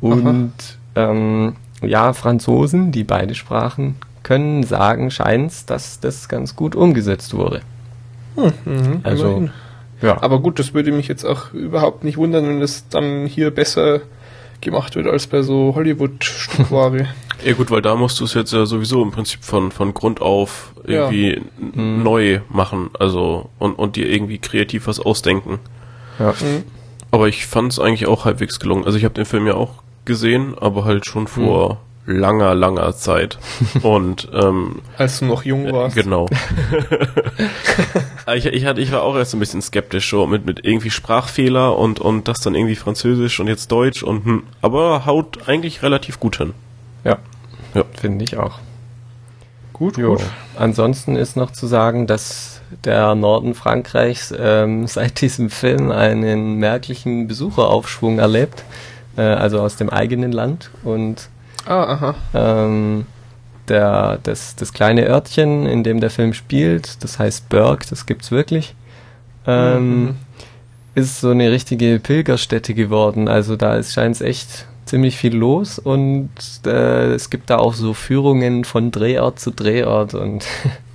Und ähm, ja, Franzosen, die beide Sprachen können, sagen, scheint's, dass das ganz gut umgesetzt wurde. Mhm, Also, immerhin. Ja, Aber gut, das würde mich jetzt auch überhaupt nicht wundern, wenn das dann hier besser gemacht wird als bei so Hollywood-Stückware. *laughs* Ja gut, weil da musst du es jetzt ja sowieso im Prinzip von, von Grund auf irgendwie n- neu machen, also und, und dir irgendwie kreativ was ausdenken. ja. Mhm. Aber ich fand es eigentlich auch halbwegs gelungen. Also ich habe den Film ja auch gesehen, aber halt schon vor langer, langer Zeit. *laughs* und ähm, Als du noch jung warst. Genau. *laughs* ich, ich, hatte, ich war auch erst ein bisschen skeptisch, so mit, mit irgendwie Sprachfehler und, und das dann irgendwie Französisch und jetzt Deutsch und hm, aber haut eigentlich relativ gut hin. ja. Ja. finde ich auch. Gut, Jo. gut. Ansonsten ist noch zu sagen, dass der Norden Frankreichs ähm, *laughs* seit diesem Film einen merklichen Besucheraufschwung erlebt, äh, also aus dem eigenen Land. Und Ah, aha. ähm, der, das, das kleine Örtchen, in dem der Film spielt, das heißt Berg, das gibt's wirklich, ähm, Mhm. ist so eine richtige Pilgerstätte geworden. Also da ist scheint echt ziemlich viel los und äh, es gibt da auch so Führungen von Drehort zu Drehort und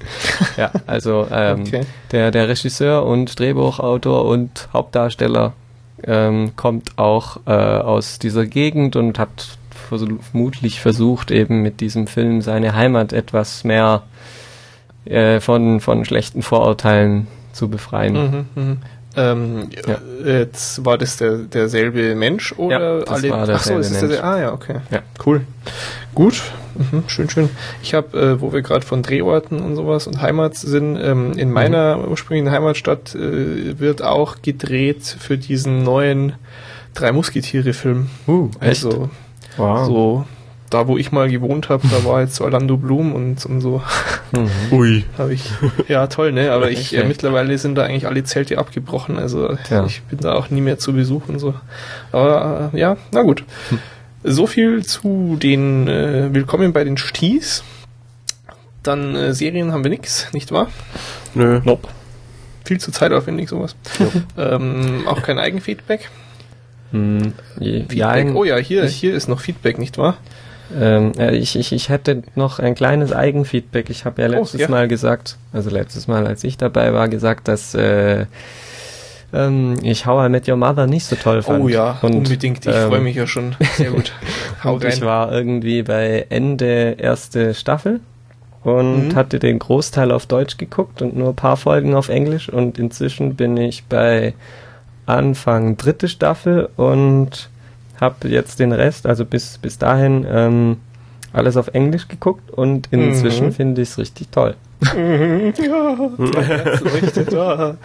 *laughs* ja, also ähm, Okay. der, der Regisseur und Drehbuchautor und Hauptdarsteller ähm, kommt auch äh, aus dieser Gegend und hat vermutlich versucht, eben mit diesem Film seine Heimat etwas mehr äh, von, von schlechten Vorurteilen zu befreien. Mhm, mhm. Ähm, Ja. Jetzt war das der, derselbe Mensch oder Ja, das alle? war Ach so, ist Mensch. der, ah ja, okay. Ja. Cool. Gut. Mhm, schön, schön. Ich habe, äh, wo wir gerade von Drehorten und sowas und Heimat sind, ähm, in meiner ursprünglichen Heimatstadt äh, wird auch gedreht für diesen neuen Drei Musketiere-Film. Uh, echt? Wow. so da, wo ich mal gewohnt habe, da war jetzt Orlando Bloom und, und so Mhm. Ui. habe ich. Ja, toll, ne? Aber ich äh, mittlerweile sind da eigentlich alle Zelte abgebrochen, also Ja. ich bin da auch nie mehr zu Besuch und so. Aber äh, ja, na gut. Hm. So viel zu den äh, Willkommen bei den Sties. Dann äh, Serien haben wir nix, nicht wahr? Nö. Nope. Viel zu zeitaufwendig sowas. Ähm, auch kein Eigenfeedback. Hm, Feedback. oh ja, hier, ich- hier ist noch Feedback, nicht wahr? Ähm, äh, ich, ich, ich hätte noch ein kleines Eigenfeedback. Ich habe ja Oh, letztes ja. Mal gesagt, also letztes Mal, als ich dabei war, gesagt, dass äh, ähm, ich How I Met Your Mother nicht so toll fand. Oh ja, Und, unbedingt. Ich ähm, freue mich ja schon. Sehr gut. *laughs* Hau Und ich rein. war irgendwie bei Ende erste Staffel und Mhm. hatte den Großteil auf Deutsch geguckt und nur ein paar Folgen auf Englisch und inzwischen bin ich bei Anfang dritte Staffel und habe jetzt den Rest, also bis, bis dahin, ähm, alles auf Englisch geguckt und inzwischen Mhm. finde ich es richtig toll. Mhm, ja. Ah,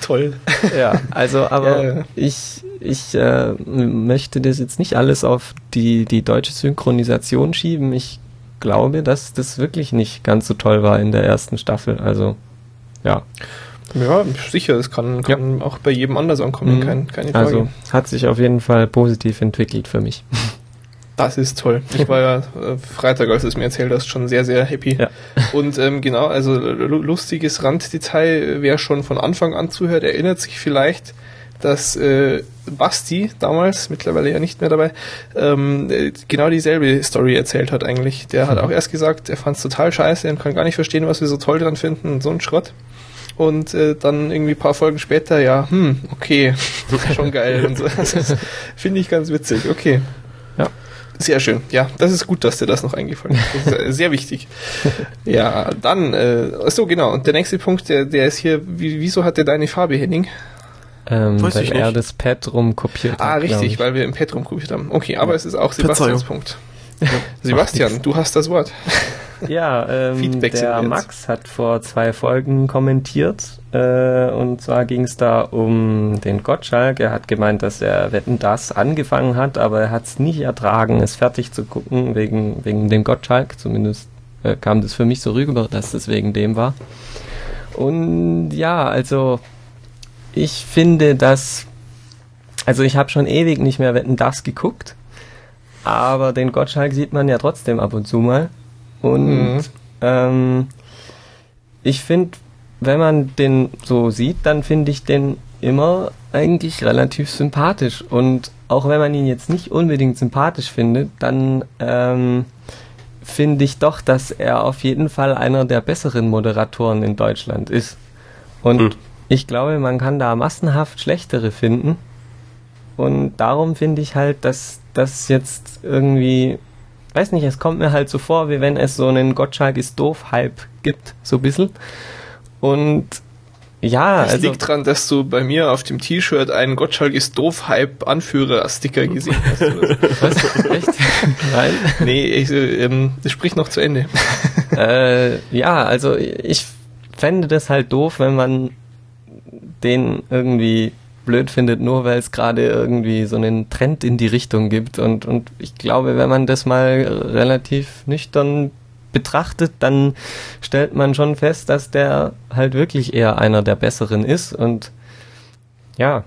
toll. Ja, also aber Ja, ja. ich, ich äh, möchte das jetzt nicht alles auf die, die deutsche Synchronisation schieben. Ich glaube, dass das wirklich nicht ganz so toll war in der ersten Staffel. Also ja, Ja, sicher, es kann, kann auch bei jedem anders ankommen, Mhm. kein, keine Frage. also hat sich auf jeden Fall positiv entwickelt für mich. *laughs* das ist toll. Ich war ja äh, Freitag, als du es mir erzählt hast, schon sehr, sehr happy. Ja. *laughs* Und ähm, genau, also lu- lustiges Randdetail, wer schon von Anfang an zuhört, erinnert sich vielleicht, dass äh, Basti damals, mittlerweile ja nicht mehr dabei, ähm, äh, genau dieselbe Story erzählt hat eigentlich. Der hat auch erst gesagt, er fand es total scheiße und kann gar nicht verstehen, was wir so toll dran finden und so ein Schrott. Und äh, dann irgendwie ein paar Folgen später, ja, hm, okay, *laughs* schon geil. Und so. Finde ich ganz witzig, okay. Ja. Sehr schön. Ja, das ist gut, dass dir das noch eingefallen ist. Das ist sehr wichtig. *laughs* Ja, dann, äh, ach so genau. Und der nächste Punkt, der, der ist hier, wie, wieso hat der deine Farbe, Henning? Ähm, Weiß weil ich er das Pad rumkopiert Ah, hat. glaub richtig, ich. weil wir im Pet rumkopiert haben. Okay, aber es ist auch Sebastians Verzeihung. Punkt. Sebastian, du hast das Wort. Ja, ähm, der. Max hat vor zwei Folgen kommentiert äh, und zwar ging es da um den Gottschalk. Er hat gemeint, dass er Wetten das angefangen hat, aber er hat es nicht ertragen, es fertig zu gucken wegen wegen dem Gottschalk. Zumindest äh, kam das für mich so rüber, dass es wegen dem war. Und ja, also ich finde, dass also ich habe schon ewig nicht mehr Wetten das geguckt, aber den Gottschalk sieht man ja trotzdem ab und zu mal. Und mhm. ähm, ich finde, wenn man den so sieht, dann finde ich den immer eigentlich relativ sympathisch. Und auch wenn man ihn jetzt nicht unbedingt sympathisch findet, dann ähm, finde ich doch, dass er auf jeden Fall einer der besseren Moderatoren in Deutschland ist. Und mhm. ich glaube, man kann da massenhaft schlechtere finden. Und darum finde ich halt, dass das jetzt irgendwie, weiß nicht, es kommt mir halt so vor, wie wenn es so einen Gottschalk ist doof Hype gibt, so ein bisschen. Und ja, das also, liegt daran, dass du bei mir auf dem T-Shirt einen Gottschalk ist doof Hype Anführer-Sticker gesehen hast. *laughs* Was? Echt? Nein? Nee, ich, ähm, das spricht noch zu Ende. *laughs* Äh, ja, also ich fände das halt doof, wenn man den irgendwie blöd findet, nur weil es gerade irgendwie so einen Trend in die Richtung gibt. Und, und ich glaube, wenn man das mal relativ nüchtern betrachtet, dann stellt man schon fest, dass der halt wirklich eher einer der Besseren ist. Und ja.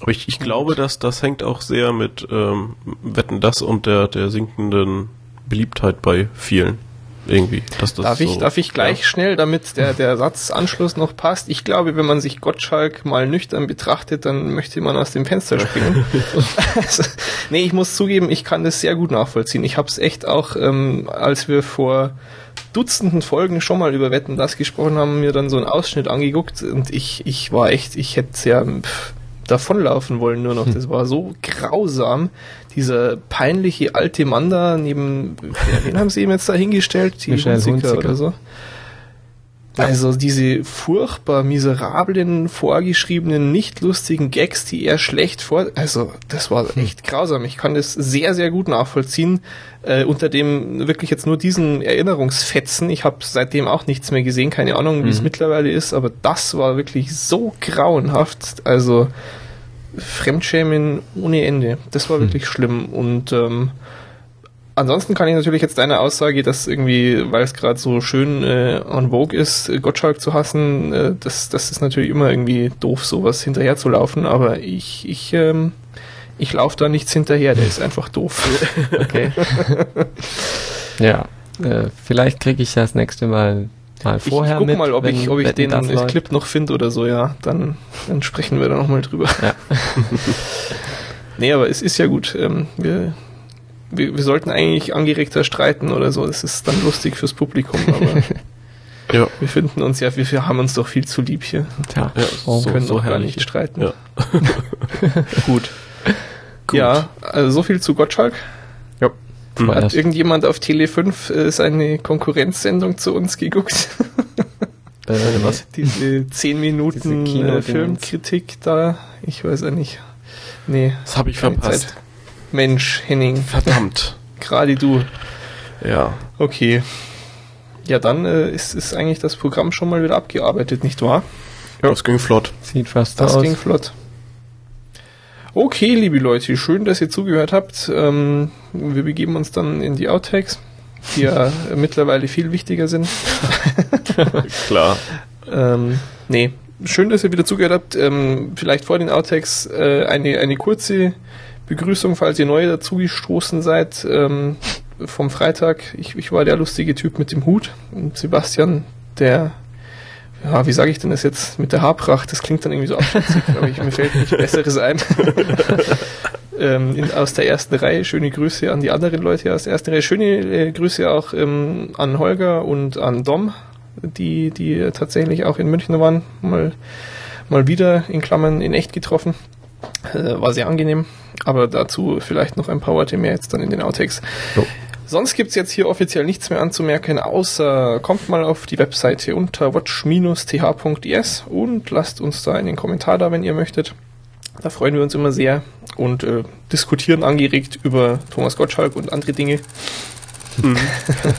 Aber ich, ich glaube, dass das hängt auch sehr mit ähm, Wetten das und der, der sinkenden Beliebtheit bei vielen irgendwie. Dass das darf, so, ich, darf ich gleich ja. schnell, damit der, der Satzanschluss noch passt? Ich glaube, wenn man sich Gottschalk mal nüchtern betrachtet, dann möchte man aus dem Fenster springen. also, *laughs* *laughs* nee, ich muss zugeben, ich kann das sehr gut nachvollziehen. Ich habe es echt auch, ähm, als wir vor Dutzenden Folgen schon mal über Wetten das gesprochen haben, mir dann so einen Ausschnitt angeguckt und ich, ich war echt, ich hätte ja pff, davonlaufen wollen nur noch. Hm. Das war so grausam dieser peinliche alte Mann da neben, wen haben sie ihm jetzt da hingestellt? Die Hunziker, Hunziker oder so. Also diese furchtbar miserablen, vorgeschriebenen, nicht lustigen Gags, die er schlecht vor... Also das war hm. echt grausam. Ich kann das sehr, sehr gut nachvollziehen. Äh, unter dem wirklich jetzt nur diesen Erinnerungsfetzen. Ich habe seitdem auch nichts mehr gesehen. Keine Ahnung, wie mhm. es mittlerweile ist. Aber das war wirklich so grauenhaft. Also Fremdschämen ohne Ende. Das war hm. wirklich schlimm. Und ähm, ansonsten kann ich natürlich jetzt deine Aussage, dass irgendwie, weil es gerade so schön äh, on vogue ist, Gottschalk zu hassen, äh, das, das ist natürlich immer irgendwie doof, sowas hinterher zu laufen. Aber ich, ich, ähm, ich laufe da nichts hinterher, der ist einfach doof. *laughs* okay. *laughs* ja, äh, vielleicht kriege ich das nächste Mal mal vorher ich, ich guck mit, mal, ob ich, ob ich den Clip noch finde oder so, ja. Dann, dann sprechen wir da nochmal drüber. Ja. *laughs* nee, aber es ist ja gut. Ähm, wir, wir, wir sollten eigentlich angeregter streiten oder so. Das ist dann lustig fürs Publikum, aber *laughs* ja. wir finden uns ja, wir, wir haben uns doch viel zu lieb hier. Ja, ja so, können so doch gar nicht streiten. Ja. gut. *laughs* gut. Ja, also so viel zu Gottschalk. Mhm. Hat irgendjemand auf Tele 5 äh, seine Konkurrenzsendung zu uns geguckt? Äh, was? *laughs* Diese 10 Minuten äh, Filmkritik da. Ich weiß ja nicht. Nee. Das habe ich verpasst. Zeit. Mensch, Henning. Verdammt. Gerade du. Ja. Okay. Ja, dann äh, ist, ist eigentlich das Programm schon mal wieder abgearbeitet, nicht wahr? Ja, das ging flott. Sieht fast das aus. Das ging flott. Okay, liebe Leute, schön, dass ihr zugehört habt. Ähm, wir begeben uns dann in die Outtakes, die ja *laughs* mittlerweile viel wichtiger sind. *laughs* Klar. ähm, nee, schön, dass ihr wieder zugehört habt. Ähm, vielleicht vor den Outtakes äh, eine, eine kurze Begrüßung, falls ihr neu dazugestoßen seid. Ähm, vom Freitag. Ich, ich war der lustige Typ mit dem Hut. Und Sebastian, der ja, wie sage ich denn das jetzt mit der Haarpracht? Das klingt dann irgendwie so abschätzig, aber ich, mir fällt nichts Besseres ein. *laughs* ähm, in, aus der ersten Reihe schöne Grüße an die anderen Leute aus der ersten Reihe. Schöne äh, Grüße auch ähm, an Holger und an Dom, die, die tatsächlich auch in München waren. Mal, mal wieder in Klammern in echt getroffen. Äh, war sehr angenehm. Aber dazu vielleicht noch ein paar Worte mehr jetzt dann in den Outtakes. So. Sonst gibt's jetzt hier offiziell nichts mehr anzumerken, außer kommt mal auf die Webseite unter watch-th.is und lasst uns da einen Kommentar da, wenn ihr möchtet. Da freuen wir uns immer sehr und äh, diskutieren angeregt über Thomas Gottschalk und andere Dinge. Mhm.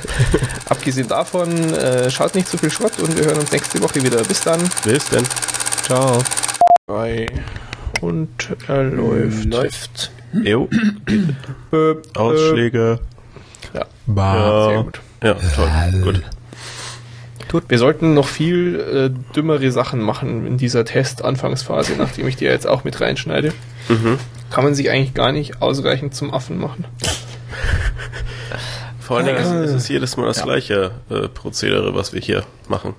*laughs* Abgesehen davon, äh, schaut nicht zu viel Schrott und wir hören uns nächste Woche wieder. Bis dann. Bis dann. Ciao. Bye. Und er läuft. Läuft. Jo. Ausschläge. Ja. Bah. Ja. Sehr gut. Ja, toll. Gut. Wir sollten noch viel äh, dümmere Sachen machen in dieser Test-Anfangsphase, *laughs* nachdem ich die jetzt auch mit reinschneide. Mhm. Kann man sich eigentlich gar nicht ausreichend zum Affen machen. *laughs* Vor allen Dingen Ja. ist, ist es jedes Mal das Ja. gleiche äh, Prozedere, was wir hier machen.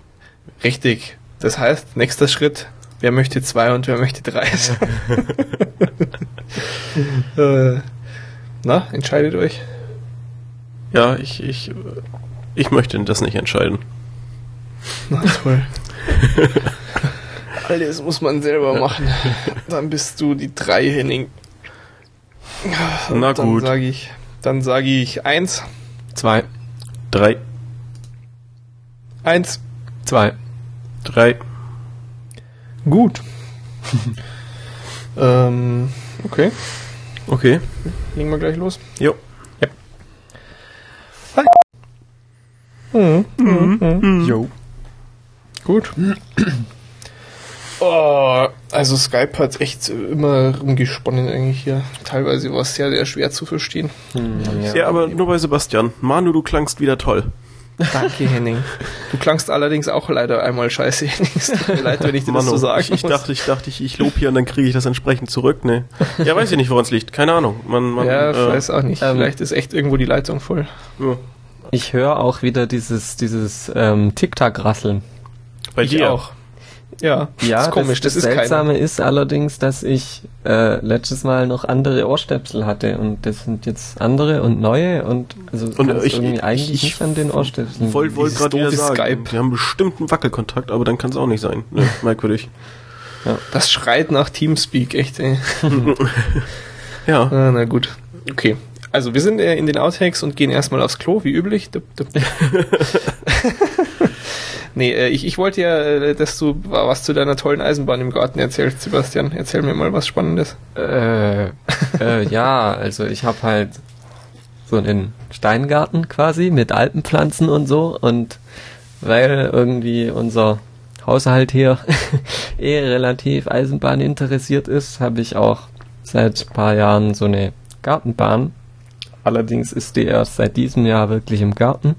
Richtig. Das heißt, nächster Schritt, wer möchte zwei und wer möchte drei *laughs* äh, na, entscheidet euch. Ja, ich, ich, ich möchte das nicht entscheiden. Na toll. *laughs* Alles muss man selber machen. Dann bist du die drei, Henning. Na dann gut. Sag ich, dann sage ich eins, Zwei. Drei, eins. Zwei. drei. Gut. *laughs* ähm, okay, Okay. legen wir gleich los. Jo. Mhm. Mhm. Jo. Gut. Oh, also Skype hat echt immer rumgesponnen eigentlich hier. Teilweise war es sehr, sehr schwer zu verstehen. Ja. aber nur bei Sebastian. Manu, du klangst wieder toll. Danke, Henning. Du klangst allerdings auch leider einmal scheiße, Henning. Es tut mir leid, wenn ich dir das Manu, so sagen ich, ich dachte, ich dachte, ich, ich lob hier und dann kriege ich das entsprechend zurück. Ne. Ja, weiß ich nicht, woran es liegt. Keine Ahnung. Man, man, ja, ich äh, weiß auch nicht. ähm, Vielleicht ist echt irgendwo die Leitung voll. ja. Ich höre auch wieder dieses, dieses ähm, Tic-Tac-Rasseln. Bei ich dir auch. Ja, Ja, ist komisch. Das, das, ist Seltsame keiner. ist allerdings, dass ich äh, letztes Mal noch andere Ohrstöpsel hatte und das sind jetzt andere und neue und also Und, äh, ich- irgendwie ich- eigentlich ich nicht an den Ohrstöpseln. Wollte wollt Dieses gerade wieder sagen, Skype. wir haben bestimmt einen Wackelkontakt, aber dann kann es auch nicht sein. Ne, *laughs* merkwürdig. Das schreit nach Teamspeak, echt, ey. *laughs* Ja. Ah, na gut. Okay. Also wir sind äh, in den Outtakes und gehen erstmal aufs Klo, wie üblich. *laughs* Nee, äh, ich, ich wollte ja, äh, dass du was zu deiner tollen Eisenbahn im Garten erzählst, Sebastian. Erzähl mir mal was Spannendes. Äh, äh, ja, also ich habe halt so einen Steingarten quasi mit Alpenpflanzen und so und weil irgendwie unser Haushalt hier *laughs* eh relativ Eisenbahn interessiert ist, habe ich auch seit ein paar Jahren so eine Gartenbahn. Allerdings ist die erst seit diesem Jahr wirklich im Garten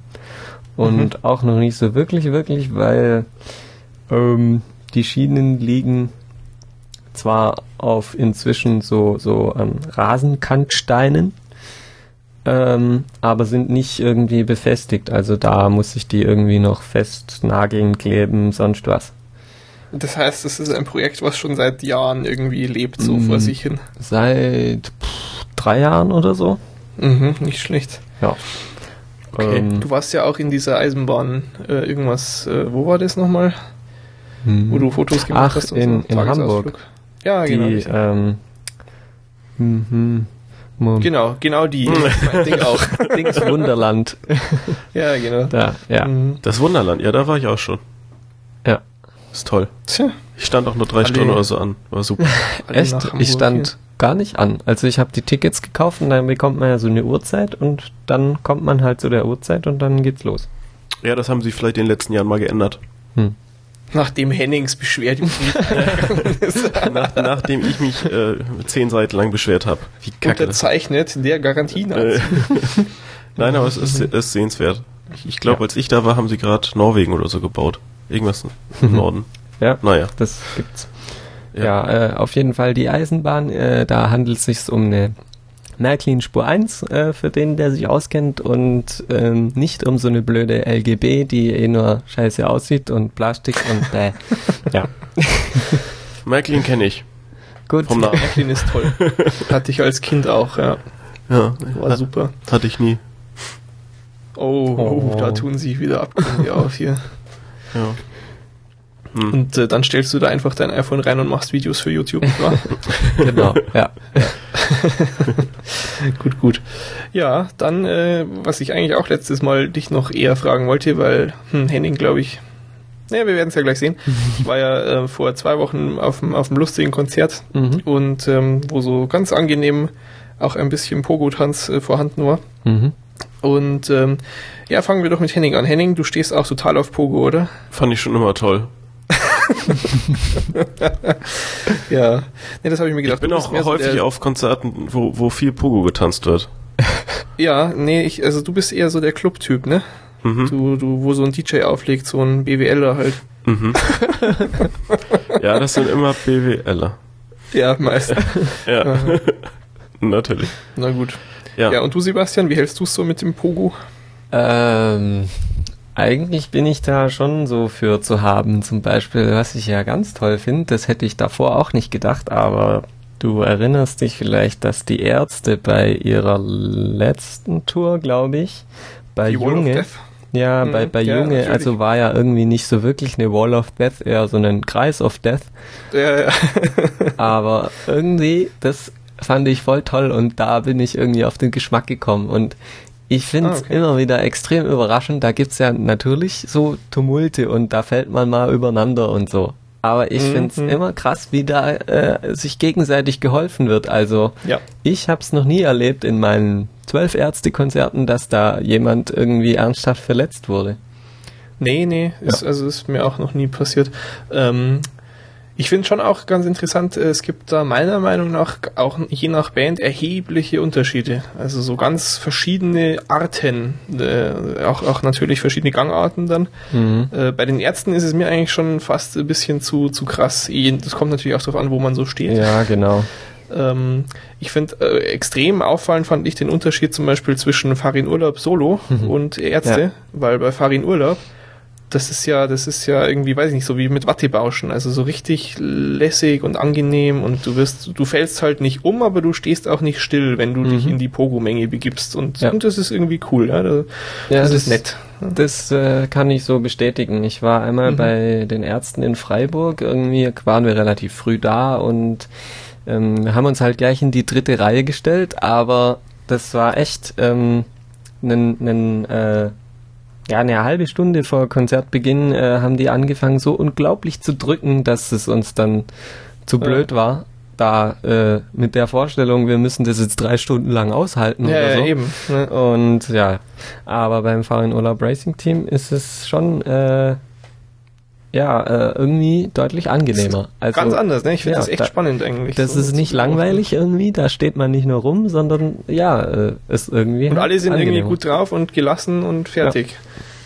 und auch noch nicht so wirklich, wirklich, weil ähm, die Schienen liegen zwar auf inzwischen so, so ähm, Rasenkantsteinen, ähm, aber sind nicht irgendwie befestigt. Also da muss ich die irgendwie noch festnageln, kleben, sonst was. Das heißt, es ist ein Projekt, was schon seit Jahren irgendwie lebt, so vor Mm. sich hin. Seit pff, drei Jahren oder so. Mhm, nicht schlecht. Ja. Okay. Ähm, du warst ja auch in dieser Eisenbahn äh, irgendwas, äh, wo war das nochmal? hm. Wo du Fotos gemacht Ach, hast? und in- so? in. Hamburg. Ja, genau. die, ähm, mhm, Mom- Genau, genau die. *laughs* mein Ding auch. *laughs* Dings Wunderland. *laughs* Ja, genau. Da, ja. Mhm. Das Wunderland, ja, da war ich auch schon. Ja. Ist toll. Tja, Ich stand auch nur drei Alle- Stunden oder so an. War super. Echt? Ich stand gar nicht an. Also ich habe die Tickets gekauft und dann bekommt man ja so eine Uhrzeit und dann kommt man halt zu der Uhrzeit und dann geht's los. Ja, das haben sie vielleicht in den letzten Jahren mal geändert. Hm. Nachdem Hennings Beschwerde ist *laughs* Nach, nachdem ich mich äh, zehn Seiten lang beschwert habe. Wie kacke das unterzeichnet der Garantien. äh, *laughs* Nein, aber es ist, ist sehenswert. Ich, ich glaube, als ich da war, haben sie gerade Norwegen oder so gebaut. Irgendwas im *laughs* Norden. Ja, Naja. das gibt's. Ja. Ja, äh, auf jeden Fall die Eisenbahn. Äh, da handelt es sich um eine Märklin Spur 1 äh, für den, der sich auskennt und ähm, nicht um so eine blöde LGB, die eh nur scheiße aussieht und Plastik und äh, *laughs* ja. *laughs* Märklin kenne ich. Gut. Vom Namen. Märklin ist toll. *laughs* Hatte ich als Kind auch, ja. Ja, War super. hatte ich nie. Oh, oh. Oh. da tun sich wieder Abgründe auf hier. Ja. Hm. Und äh, dann stellst du da einfach dein iPhone rein und machst Videos für YouTube. Wa? *laughs* genau, ja. *laughs* gut, gut. Ja, dann, äh, was ich eigentlich auch letztes Mal dich noch eher fragen wollte, weil hm, Henning, glaube ich, naja, wir werden es ja gleich sehen. Ich war ja äh, vor zwei Wochen auf dem auf dem lustigen Konzert Mhm. und ähm, wo so ganz angenehm auch ein bisschen Pogo-Tanz äh, vorhanden war. Mhm. Und ähm, ja, fangen wir doch mit Henning an. Henning, du stehst auch total auf Pogo, oder? Fand ich schon immer toll. *laughs* Ja. Nee, das habe ich mir gedacht. Ich bin auch so häufig der, auf Konzerten, wo, wo viel Pogo getanzt wird. *laughs* Ja, nee, ich, also du bist eher so der Club-Typ, ne? Mhm. Du, du, wo so ein DJ auflegt, so ein BWLer halt. Mhm. *laughs* ja, das sind immer BWLer. Ja, meist. Ja. Natürlich. Na gut. Ja. Ja, und du, Sebastian, wie hältst du es so mit dem Pogo? Ähm, eigentlich bin ich da schon so für zu haben. Zum Beispiel, was ich ja ganz toll finde, das hätte ich davor auch nicht gedacht, aber du erinnerst dich vielleicht, dass die Ärzte bei ihrer letzten Tour, glaube ich, bei Die Junge, Death? ja, Mhm, bei, bei ja, Junge, natürlich. also war ja irgendwie nicht so wirklich eine Wall of Death, eher so ein Kreis of Death. Ja, ja. *laughs* Aber irgendwie, das fand ich voll toll und da bin ich irgendwie auf den Geschmack gekommen. Und ich finde es Ah, okay. immer wieder extrem überraschend. Da gibt's ja natürlich so Tumulte und da fällt man mal übereinander und so. Aber ich Mhm. find's immer krass, wie da äh, sich gegenseitig geholfen wird. Also ja. ich hab's noch nie erlebt in meinen zwölf Ärztekonzerten, dass da jemand irgendwie ernsthaft verletzt wurde. Nee, nee, ist, also ist mir auch noch nie passiert. Ähm, ich finde schon auch ganz interessant, äh, es gibt da meiner Meinung nach auch je nach Band erhebliche Unterschiede. Also so ganz verschiedene Arten, äh, auch, auch natürlich verschiedene Gangarten dann. Mhm. Äh, bei den Ärzten ist es mir eigentlich schon fast ein bisschen zu, zu krass. Das kommt natürlich auch darauf an, wo man so steht. Ja, genau. Ähm, ich finde, äh, extrem auffallend fand ich den Unterschied zum Beispiel zwischen Farin Urlaub Solo und Ärzte, Ja. weil bei Farin Urlaub, das ist ja, das ist ja irgendwie, weiß ich nicht, so wie mit Wattebauschen, also so richtig lässig und angenehm und du wirst, du fällst halt nicht um, aber du stehst auch nicht still, wenn du dich Mhm. in die Pogo-Menge begibst und, Ja. und das ist irgendwie cool, ja, das, Ja, das ist nett. Das äh, kann ich so bestätigen. Ich war einmal Mhm. bei den Ärzten in Freiburg. Irgendwie waren wir relativ früh da und ähm, haben uns halt gleich in die dritte Reihe gestellt. Aber das war echt ähm, nen, nen, äh, ja, eine halbe Stunde vor Konzertbeginn äh, haben die angefangen, so unglaublich zu drücken, dass es uns dann zu Ja. blöd war. Da äh, mit der Vorstellung, wir müssen das jetzt drei Stunden lang aushalten Ja, oder ja, so. eben. Ne? Und ja, aber beim Fahren Urlaub Racing Team ist es schon äh, ja äh, irgendwie deutlich angenehmer. Also Ganz anders, ne? Ich finde ja, das echt da- spannend eigentlich. das so ist nicht langweilig irgendwie, da steht man nicht nur rum, sondern ja, äh, ist irgendwie Und alle sind irgendwie angenehmer. gut drauf und gelassen und fertig.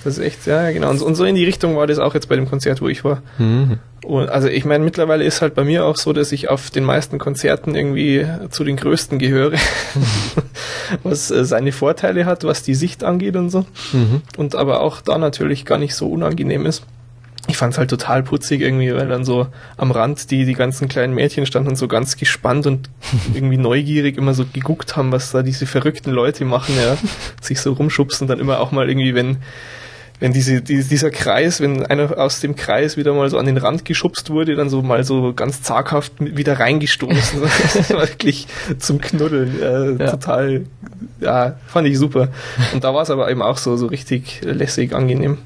Das ist echt, ja, ja, genau. Und, so- und so in die Richtung war das auch jetzt bei dem Konzert, wo ich war. Mhm. Und also ich meine, mittlerweile ist halt bei mir auch so, dass ich auf den meisten Konzerten irgendwie zu den größten gehöre, *laughs* was äh, seine Vorteile hat, was die Sicht angeht und so. Mhm. Und aber auch da natürlich gar nicht so unangenehm ist. Ich fand's halt total putzig irgendwie, weil dann so am Rand die, die ganzen kleinen Mädchen standen und so ganz gespannt und *laughs* irgendwie neugierig immer so geguckt haben, was da diese verrückten Leute machen, ja. Sich so rumschubsen, dann immer auch mal irgendwie, wenn, wenn diese, die, dieser Kreis, wenn einer aus dem Kreis wieder mal so an den Rand geschubst wurde, dann so mal so ganz zaghaft wieder reingestoßen. das *laughs* war *laughs* wirklich zum Knuddeln. Äh, Ja. Total, ja, fand ich super. Und da war es aber eben auch so, so richtig lässig, angenehm.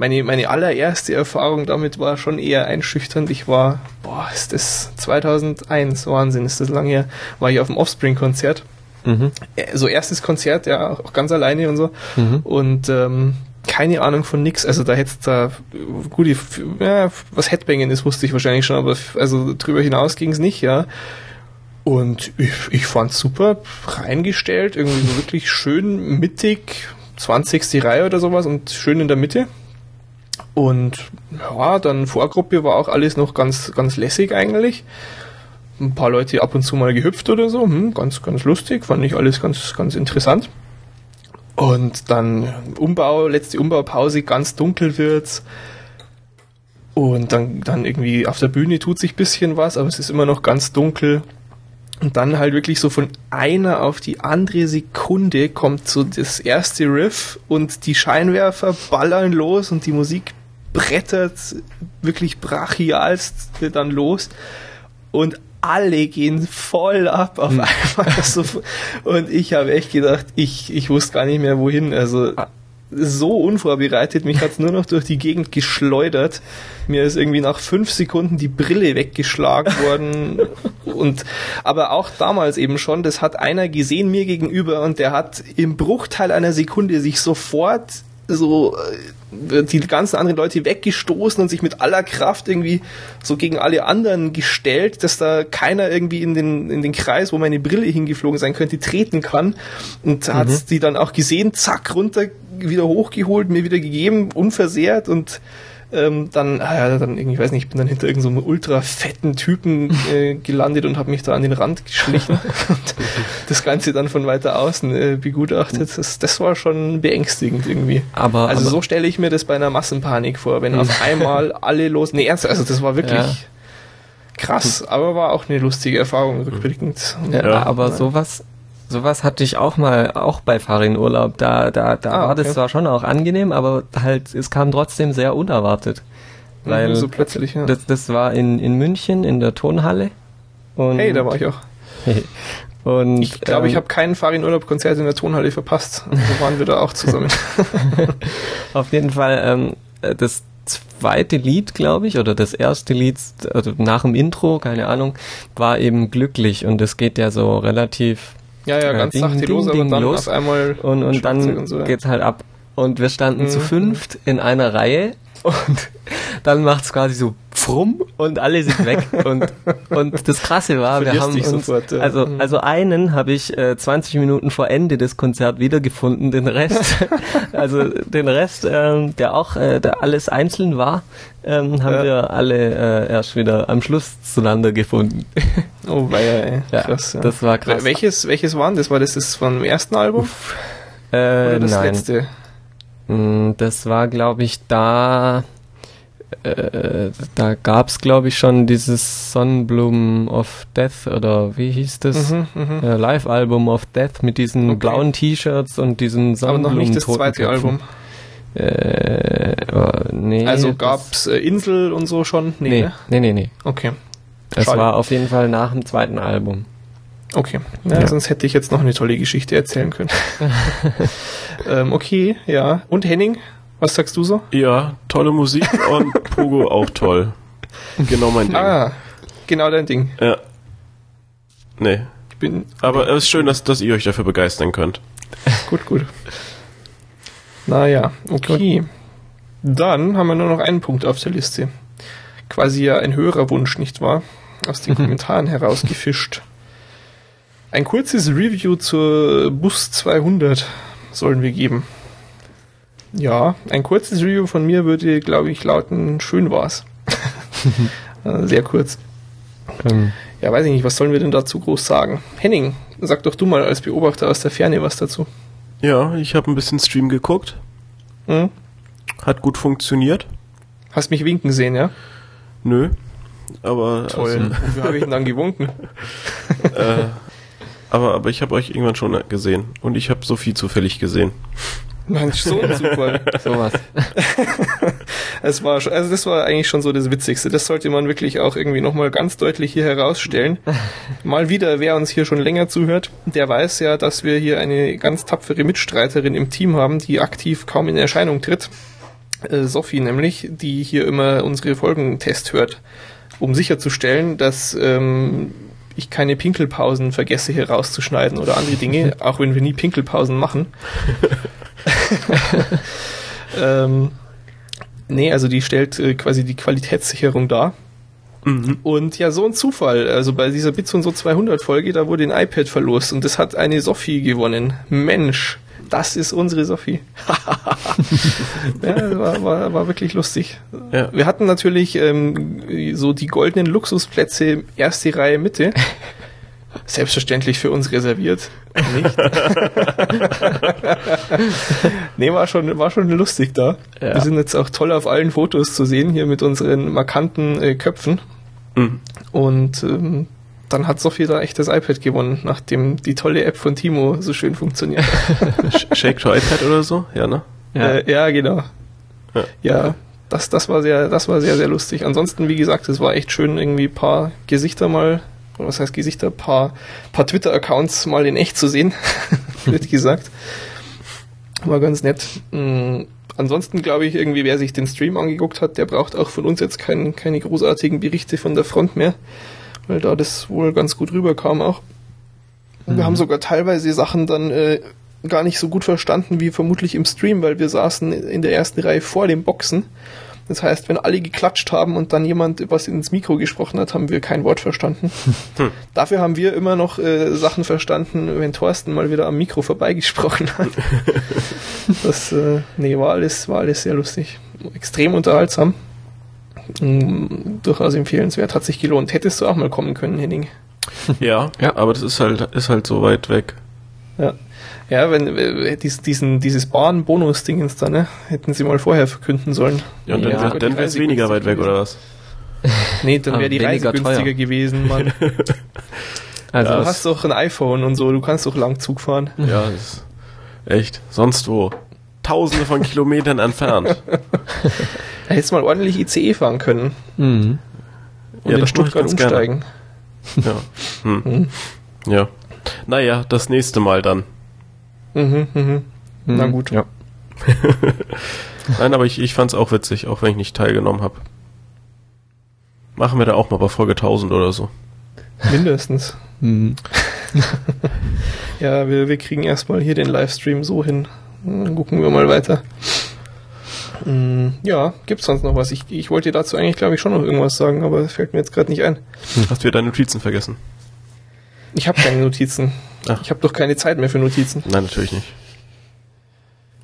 Meine, meine allererste Erfahrung damit war schon eher einschüchternd. Ich war, boah, ist das 2001, Wahnsinn, ist das lang her, war ich auf dem Offspring-Konzert. Mhm. Äh, So erstes Konzert, ja, auch ganz alleine und so. Mhm. Und ähm, keine Ahnung von nix. Also da hättest da gut, die- ja, was Headbanging ist, wusste ich wahrscheinlich schon, aber also drüber hinaus ging es nicht, ja. Und ich, ich fand's super reingestellt, irgendwie so wirklich schön mittig, 20. Reihe oder sowas und schön in der Mitte. Und ja, dann Vorgruppe war auch alles noch ganz, ganz lässig eigentlich. Ein paar Leute ab und zu mal gehüpft oder so, hm, ganz, ganz lustig, fand ich alles ganz, ganz interessant. Und dann Umbau, letzte Umbaupause, ganz dunkel wird's. Und dann, dann irgendwie auf der Bühne tut sich bisschen was, aber es ist immer noch ganz dunkel. Und dann halt wirklich so von einer auf die andere Sekunde kommt so das erste Riff und die Scheinwerfer ballern los und die Musik brettert wirklich brachialst dann los und alle gehen voll ab auf einmal. *laughs* So, und ich habe echt gedacht, ich, ich wusste gar nicht mehr wohin. Also so unvorbereitet, mich hat's nur noch durch die Gegend geschleudert. Mir ist irgendwie nach fünf Sekunden die Brille weggeschlagen worden. Und aber auch damals eben schon, das hat einer gesehen mir gegenüber und der hat im Bruchteil einer Sekunde sich sofort so äh, die ganzen anderen Leute weggestoßen und sich mit aller Kraft irgendwie so gegen alle anderen gestellt, dass da keiner irgendwie in den, in den Kreis, wo meine Brille hingeflogen sein könnte, treten kann. Und mhm. hat die dann auch gesehen, zack, runter, wieder hochgeholt, mir wieder gegeben, unversehrt und ähm, dann, ah ja, dann irgendwie, ich weiß nicht, ich bin dann hinter irgendeinem so ultra fetten Typen äh, gelandet und habe mich da an den Rand geschlichen und das Ganze dann von weiter außen äh, begutachtet. Das, das war schon beängstigend irgendwie. Aber also aber, so stelle ich mir das bei einer Massenpanik vor, wenn auf einmal alle los. Nee, ernst, also das war wirklich. Ja. Krass, aber war auch eine lustige Erfahrung rückblickend. Ja, ja. aber sowas, Sowas hatte ich auch mal, auch bei Farin-Urlaub. Da, da, da ah, war okay. das zwar schon auch angenehm, aber halt, es kam trotzdem sehr unerwartet. Mhm, Weil so plötzlich, ja. Das, das war in, in München in der Tonhalle. Und hey, da war ich auch. *laughs* Und, ich glaube, ähm, ich habe keinen Farin-Urlaub-Konzert in der Tonhalle verpasst. Also waren wir da auch zusammen. *laughs* Auf jeden Fall, ähm, das zweite Lied, glaube ich, oder das erste Lied, also nach dem Intro, keine Ahnung, war eben glücklich und es geht ja so relativ ja, ja, ganz ding, sachte los, aber dann los. einmal und, und dann und so, ja. geht's halt ab. Und wir standen mhm. zu fünft in einer Reihe und dann macht's quasi so frumm und alle sind weg und und das krasse war wir haben uns sofort, ja. also mhm. also einen habe ich äh, 20 Minuten vor Ende des Konzerts wiedergefunden den Rest *laughs* also den Rest ähm, der auch äh, der alles einzeln war ähm, haben ja. wir alle äh, erst wieder am Schluss zueinander gefunden oh weia, ey. ja, krass ja. das war krass welches welches waren das war das das vom ersten Album äh, oder das nein. letzte das war glaube ich da äh, da gab es, glaube ich, schon dieses Sonnenblumen of Death oder wie hieß das? Mhm, mh. äh, Live-Album of Death mit diesen okay. blauen T-Shirts und diesen Sonnenblumen. Aber noch nicht das zweite Album. Äh, oh, nee, also gab's äh, Insel und so schon? Nee, nee, ne? nee, nee. nee. Okay. Es war auf jeden Fall nach dem zweiten Album. Okay, ja, ja. sonst hätte ich jetzt noch eine tolle Geschichte erzählen können. *laughs* ähm, okay, ja. Und Henning, was sagst du so? Ja, tolle Musik und *laughs* Pogo auch toll. Genau mein Ding. Ah, genau dein Ding. Ja. Nee. Ich bin. Aber es ist schön, dass, dass ihr euch dafür begeistern könnt. gut, gut. Naja, okay. Dann haben wir nur noch einen Punkt auf der Liste. Quasi ja ein höherer Wunsch, nicht wahr? Aus den *laughs* Kommentaren herausgefischt. Ein kurzes Review zur Bus 200 sollen wir geben. Ja, ein kurzes Review von mir würde, glaube ich, lauten, schön war's. *laughs* Äh, sehr kurz. Ähm. Ja, weiß ich nicht, was sollen wir denn dazu groß sagen? Henning, sag doch du mal als Beobachter aus der Ferne was dazu. Ja, ich habe ein bisschen Stream geguckt. Hm? Hat gut funktioniert. Hast mich winken sehen, ja? Nö. Aber. Toll. Also, Wofür habe ich denn dann gewunken? äh, *laughs* aber, aber ich habe euch irgendwann schon gesehen. Und ich habe Sophie zufällig gesehen. Mensch, so ein Zufall. Sowas. *laughs* es war, also das war eigentlich schon so das Witzigste. Das sollte man wirklich auch irgendwie nochmal ganz deutlich hier herausstellen. *laughs* Mal wieder, wer uns hier schon länger zuhört, der weiß ja, dass wir hier eine ganz tapfere Mitstreiterin im Team haben, die aktiv kaum in Erscheinung tritt. Äh, Sophie nämlich, die hier immer unsere Folgentest hört, um sicherzustellen, dass ähm, ich keine Pinkelpausen vergesse hier rauszuschneiden oder andere Dinge, *laughs* auch wenn wir nie Pinkelpausen machen. *laughs* ähm, nee, also die stellt äh, quasi die Qualitätssicherung dar. Mhm. Und ja, so ein Zufall. Also bei dieser Bits und so 200 Folge, da wurde ein iPad verlost und das hat eine Sophie gewonnen. Mensch, das ist unsere Sophie. *laughs* ja, war, war, war wirklich lustig. Ja. Wir hatten natürlich ähm, so die goldenen Luxusplätze erste Reihe Mitte selbstverständlich für uns reserviert. Nicht? *laughs* nee, war schon, war schon lustig da. Ja. Wir sind jetzt auch toll auf allen Fotos zu sehen, hier mit unseren markanten äh, Köpfen. Mhm. Und ähm, dann hat Sophie da echt das iPad gewonnen, nachdem die tolle App von Timo so schön funktioniert. *laughs* Shake to iPad oder so? Ja, ne? Ja, äh, ja genau. Ja. ja. das, das war sehr, das war sehr, sehr lustig. Ansonsten, wie gesagt, es war echt schön, irgendwie paar Gesichter mal was heißt Gesichter, paar, paar Twitter-Accounts mal in echt zu sehen, *laughs* wird gesagt. War ganz nett. Mhm. Ansonsten glaube ich, irgendwie, wer sich den Stream angeguckt hat, der braucht auch von uns jetzt kein, keine großartigen Berichte von der Front mehr, weil da das wohl ganz gut rüberkam auch. Mhm. Wir haben sogar teilweise Sachen dann äh, gar nicht so gut verstanden wie vermutlich im Stream, weil wir saßen in der ersten Reihe vor dem Boxen. Das heißt, wenn alle geklatscht haben und dann jemand was ins Mikro gesprochen hat, haben wir kein Wort verstanden. *laughs* Hm. Dafür haben wir immer noch äh, Sachen verstanden, wenn Thorsten mal wieder am Mikro vorbeigesprochen hat. *laughs* das äh, nee, war alles, war alles sehr lustig. Extrem unterhaltsam. Mhm, durchaus empfehlenswert, hat sich gelohnt. Hättest du auch mal kommen können, Henning. *laughs* Ja, ja, aber das ist halt, ist halt so weit weg. Ja. Ja, wenn äh, dies, diesen, dieses Bahn-Bonus-Dingens da, ne? Hätten sie mal vorher verkünden sollen. Ja, und dann, ja. dann wäre es weniger weit weg, oder was? Nee, dann wäre die Reise günstiger teuer. gewesen, Mann. *laughs* also du hast doch ein iPhone und so, du kannst doch lang Zug fahren. Ja, ist echt. Sonst wo. Tausende von Kilometern entfernt. *laughs* Da hättest du mal ordentlich ICE fahren können. Mhm. Und ja, in Stuttgart umsteigen. Gerne. Ja. Hm. *laughs* Mhm. Ja. Naja, das nächste Mal dann. Mhm, mhm. Na mhm. gut. Ja. *laughs* Nein, aber ich, ich fand es auch witzig, auch wenn ich nicht teilgenommen habe. Machen wir da auch mal bei Folge 1000 oder so. Mindestens. mhm. ja, wir, wir kriegen erstmal hier den Livestream so hin. Dann gucken wir mal weiter. Mhm. Ja, gibt's sonst noch was? Ich, ich wollte dir dazu eigentlich, glaube ich, schon noch irgendwas sagen, aber das fällt mir jetzt gerade nicht ein. Hast du ja deine Notizen vergessen? Ich habe keine Notizen. Ach. Ich habe doch keine Zeit mehr für Notizen. Nein, natürlich nicht.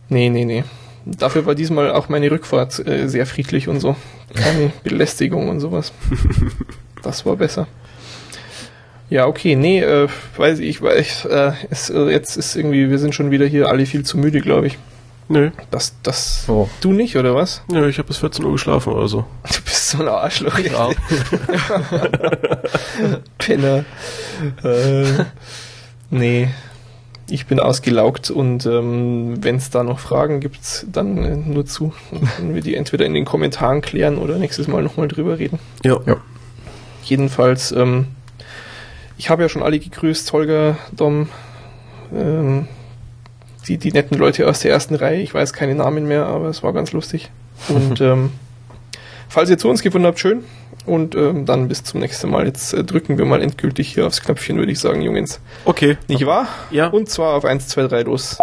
Nee, nee, nee. Dafür war diesmal auch meine Rückfahrt äh, sehr friedlich und so. Keine *laughs* Belästigung und sowas. Das war besser. Ja, okay, nee, äh, weiß ich, weiß, äh, es, äh, jetzt ist irgendwie, wir sind schon wieder hier alle viel zu müde, glaube ich. Nö. Das, das, oh. du nicht, oder was? Nö, ich habe bis 14 Uhr geschlafen oder so. *laughs* Du bist so ein Arschloch. Ja. *laughs* Penner. Äh, nee, ich bin ausgelaugt und ähm, wenn es da noch Fragen gibt, dann äh, nur zu. Dann wir die entweder in den Kommentaren klären oder nächstes Mal nochmal drüber reden. Ja. ja. Jedenfalls, ähm, ich habe ja schon alle gegrüßt, Holger, Dom, ähm, die, die netten Leute aus der ersten Reihe. Ich weiß keine Namen mehr, aber es war ganz lustig. Und *laughs* ähm, falls ihr zu uns gefunden habt, schön. Und ähm, dann bis zum nächsten Mal. Jetzt äh, drücken wir mal endgültig hier aufs Knöpfchen, würde ich sagen, Jungens. Okay. Nicht wahr? Ja. Und zwar auf 1, 2, 3 los.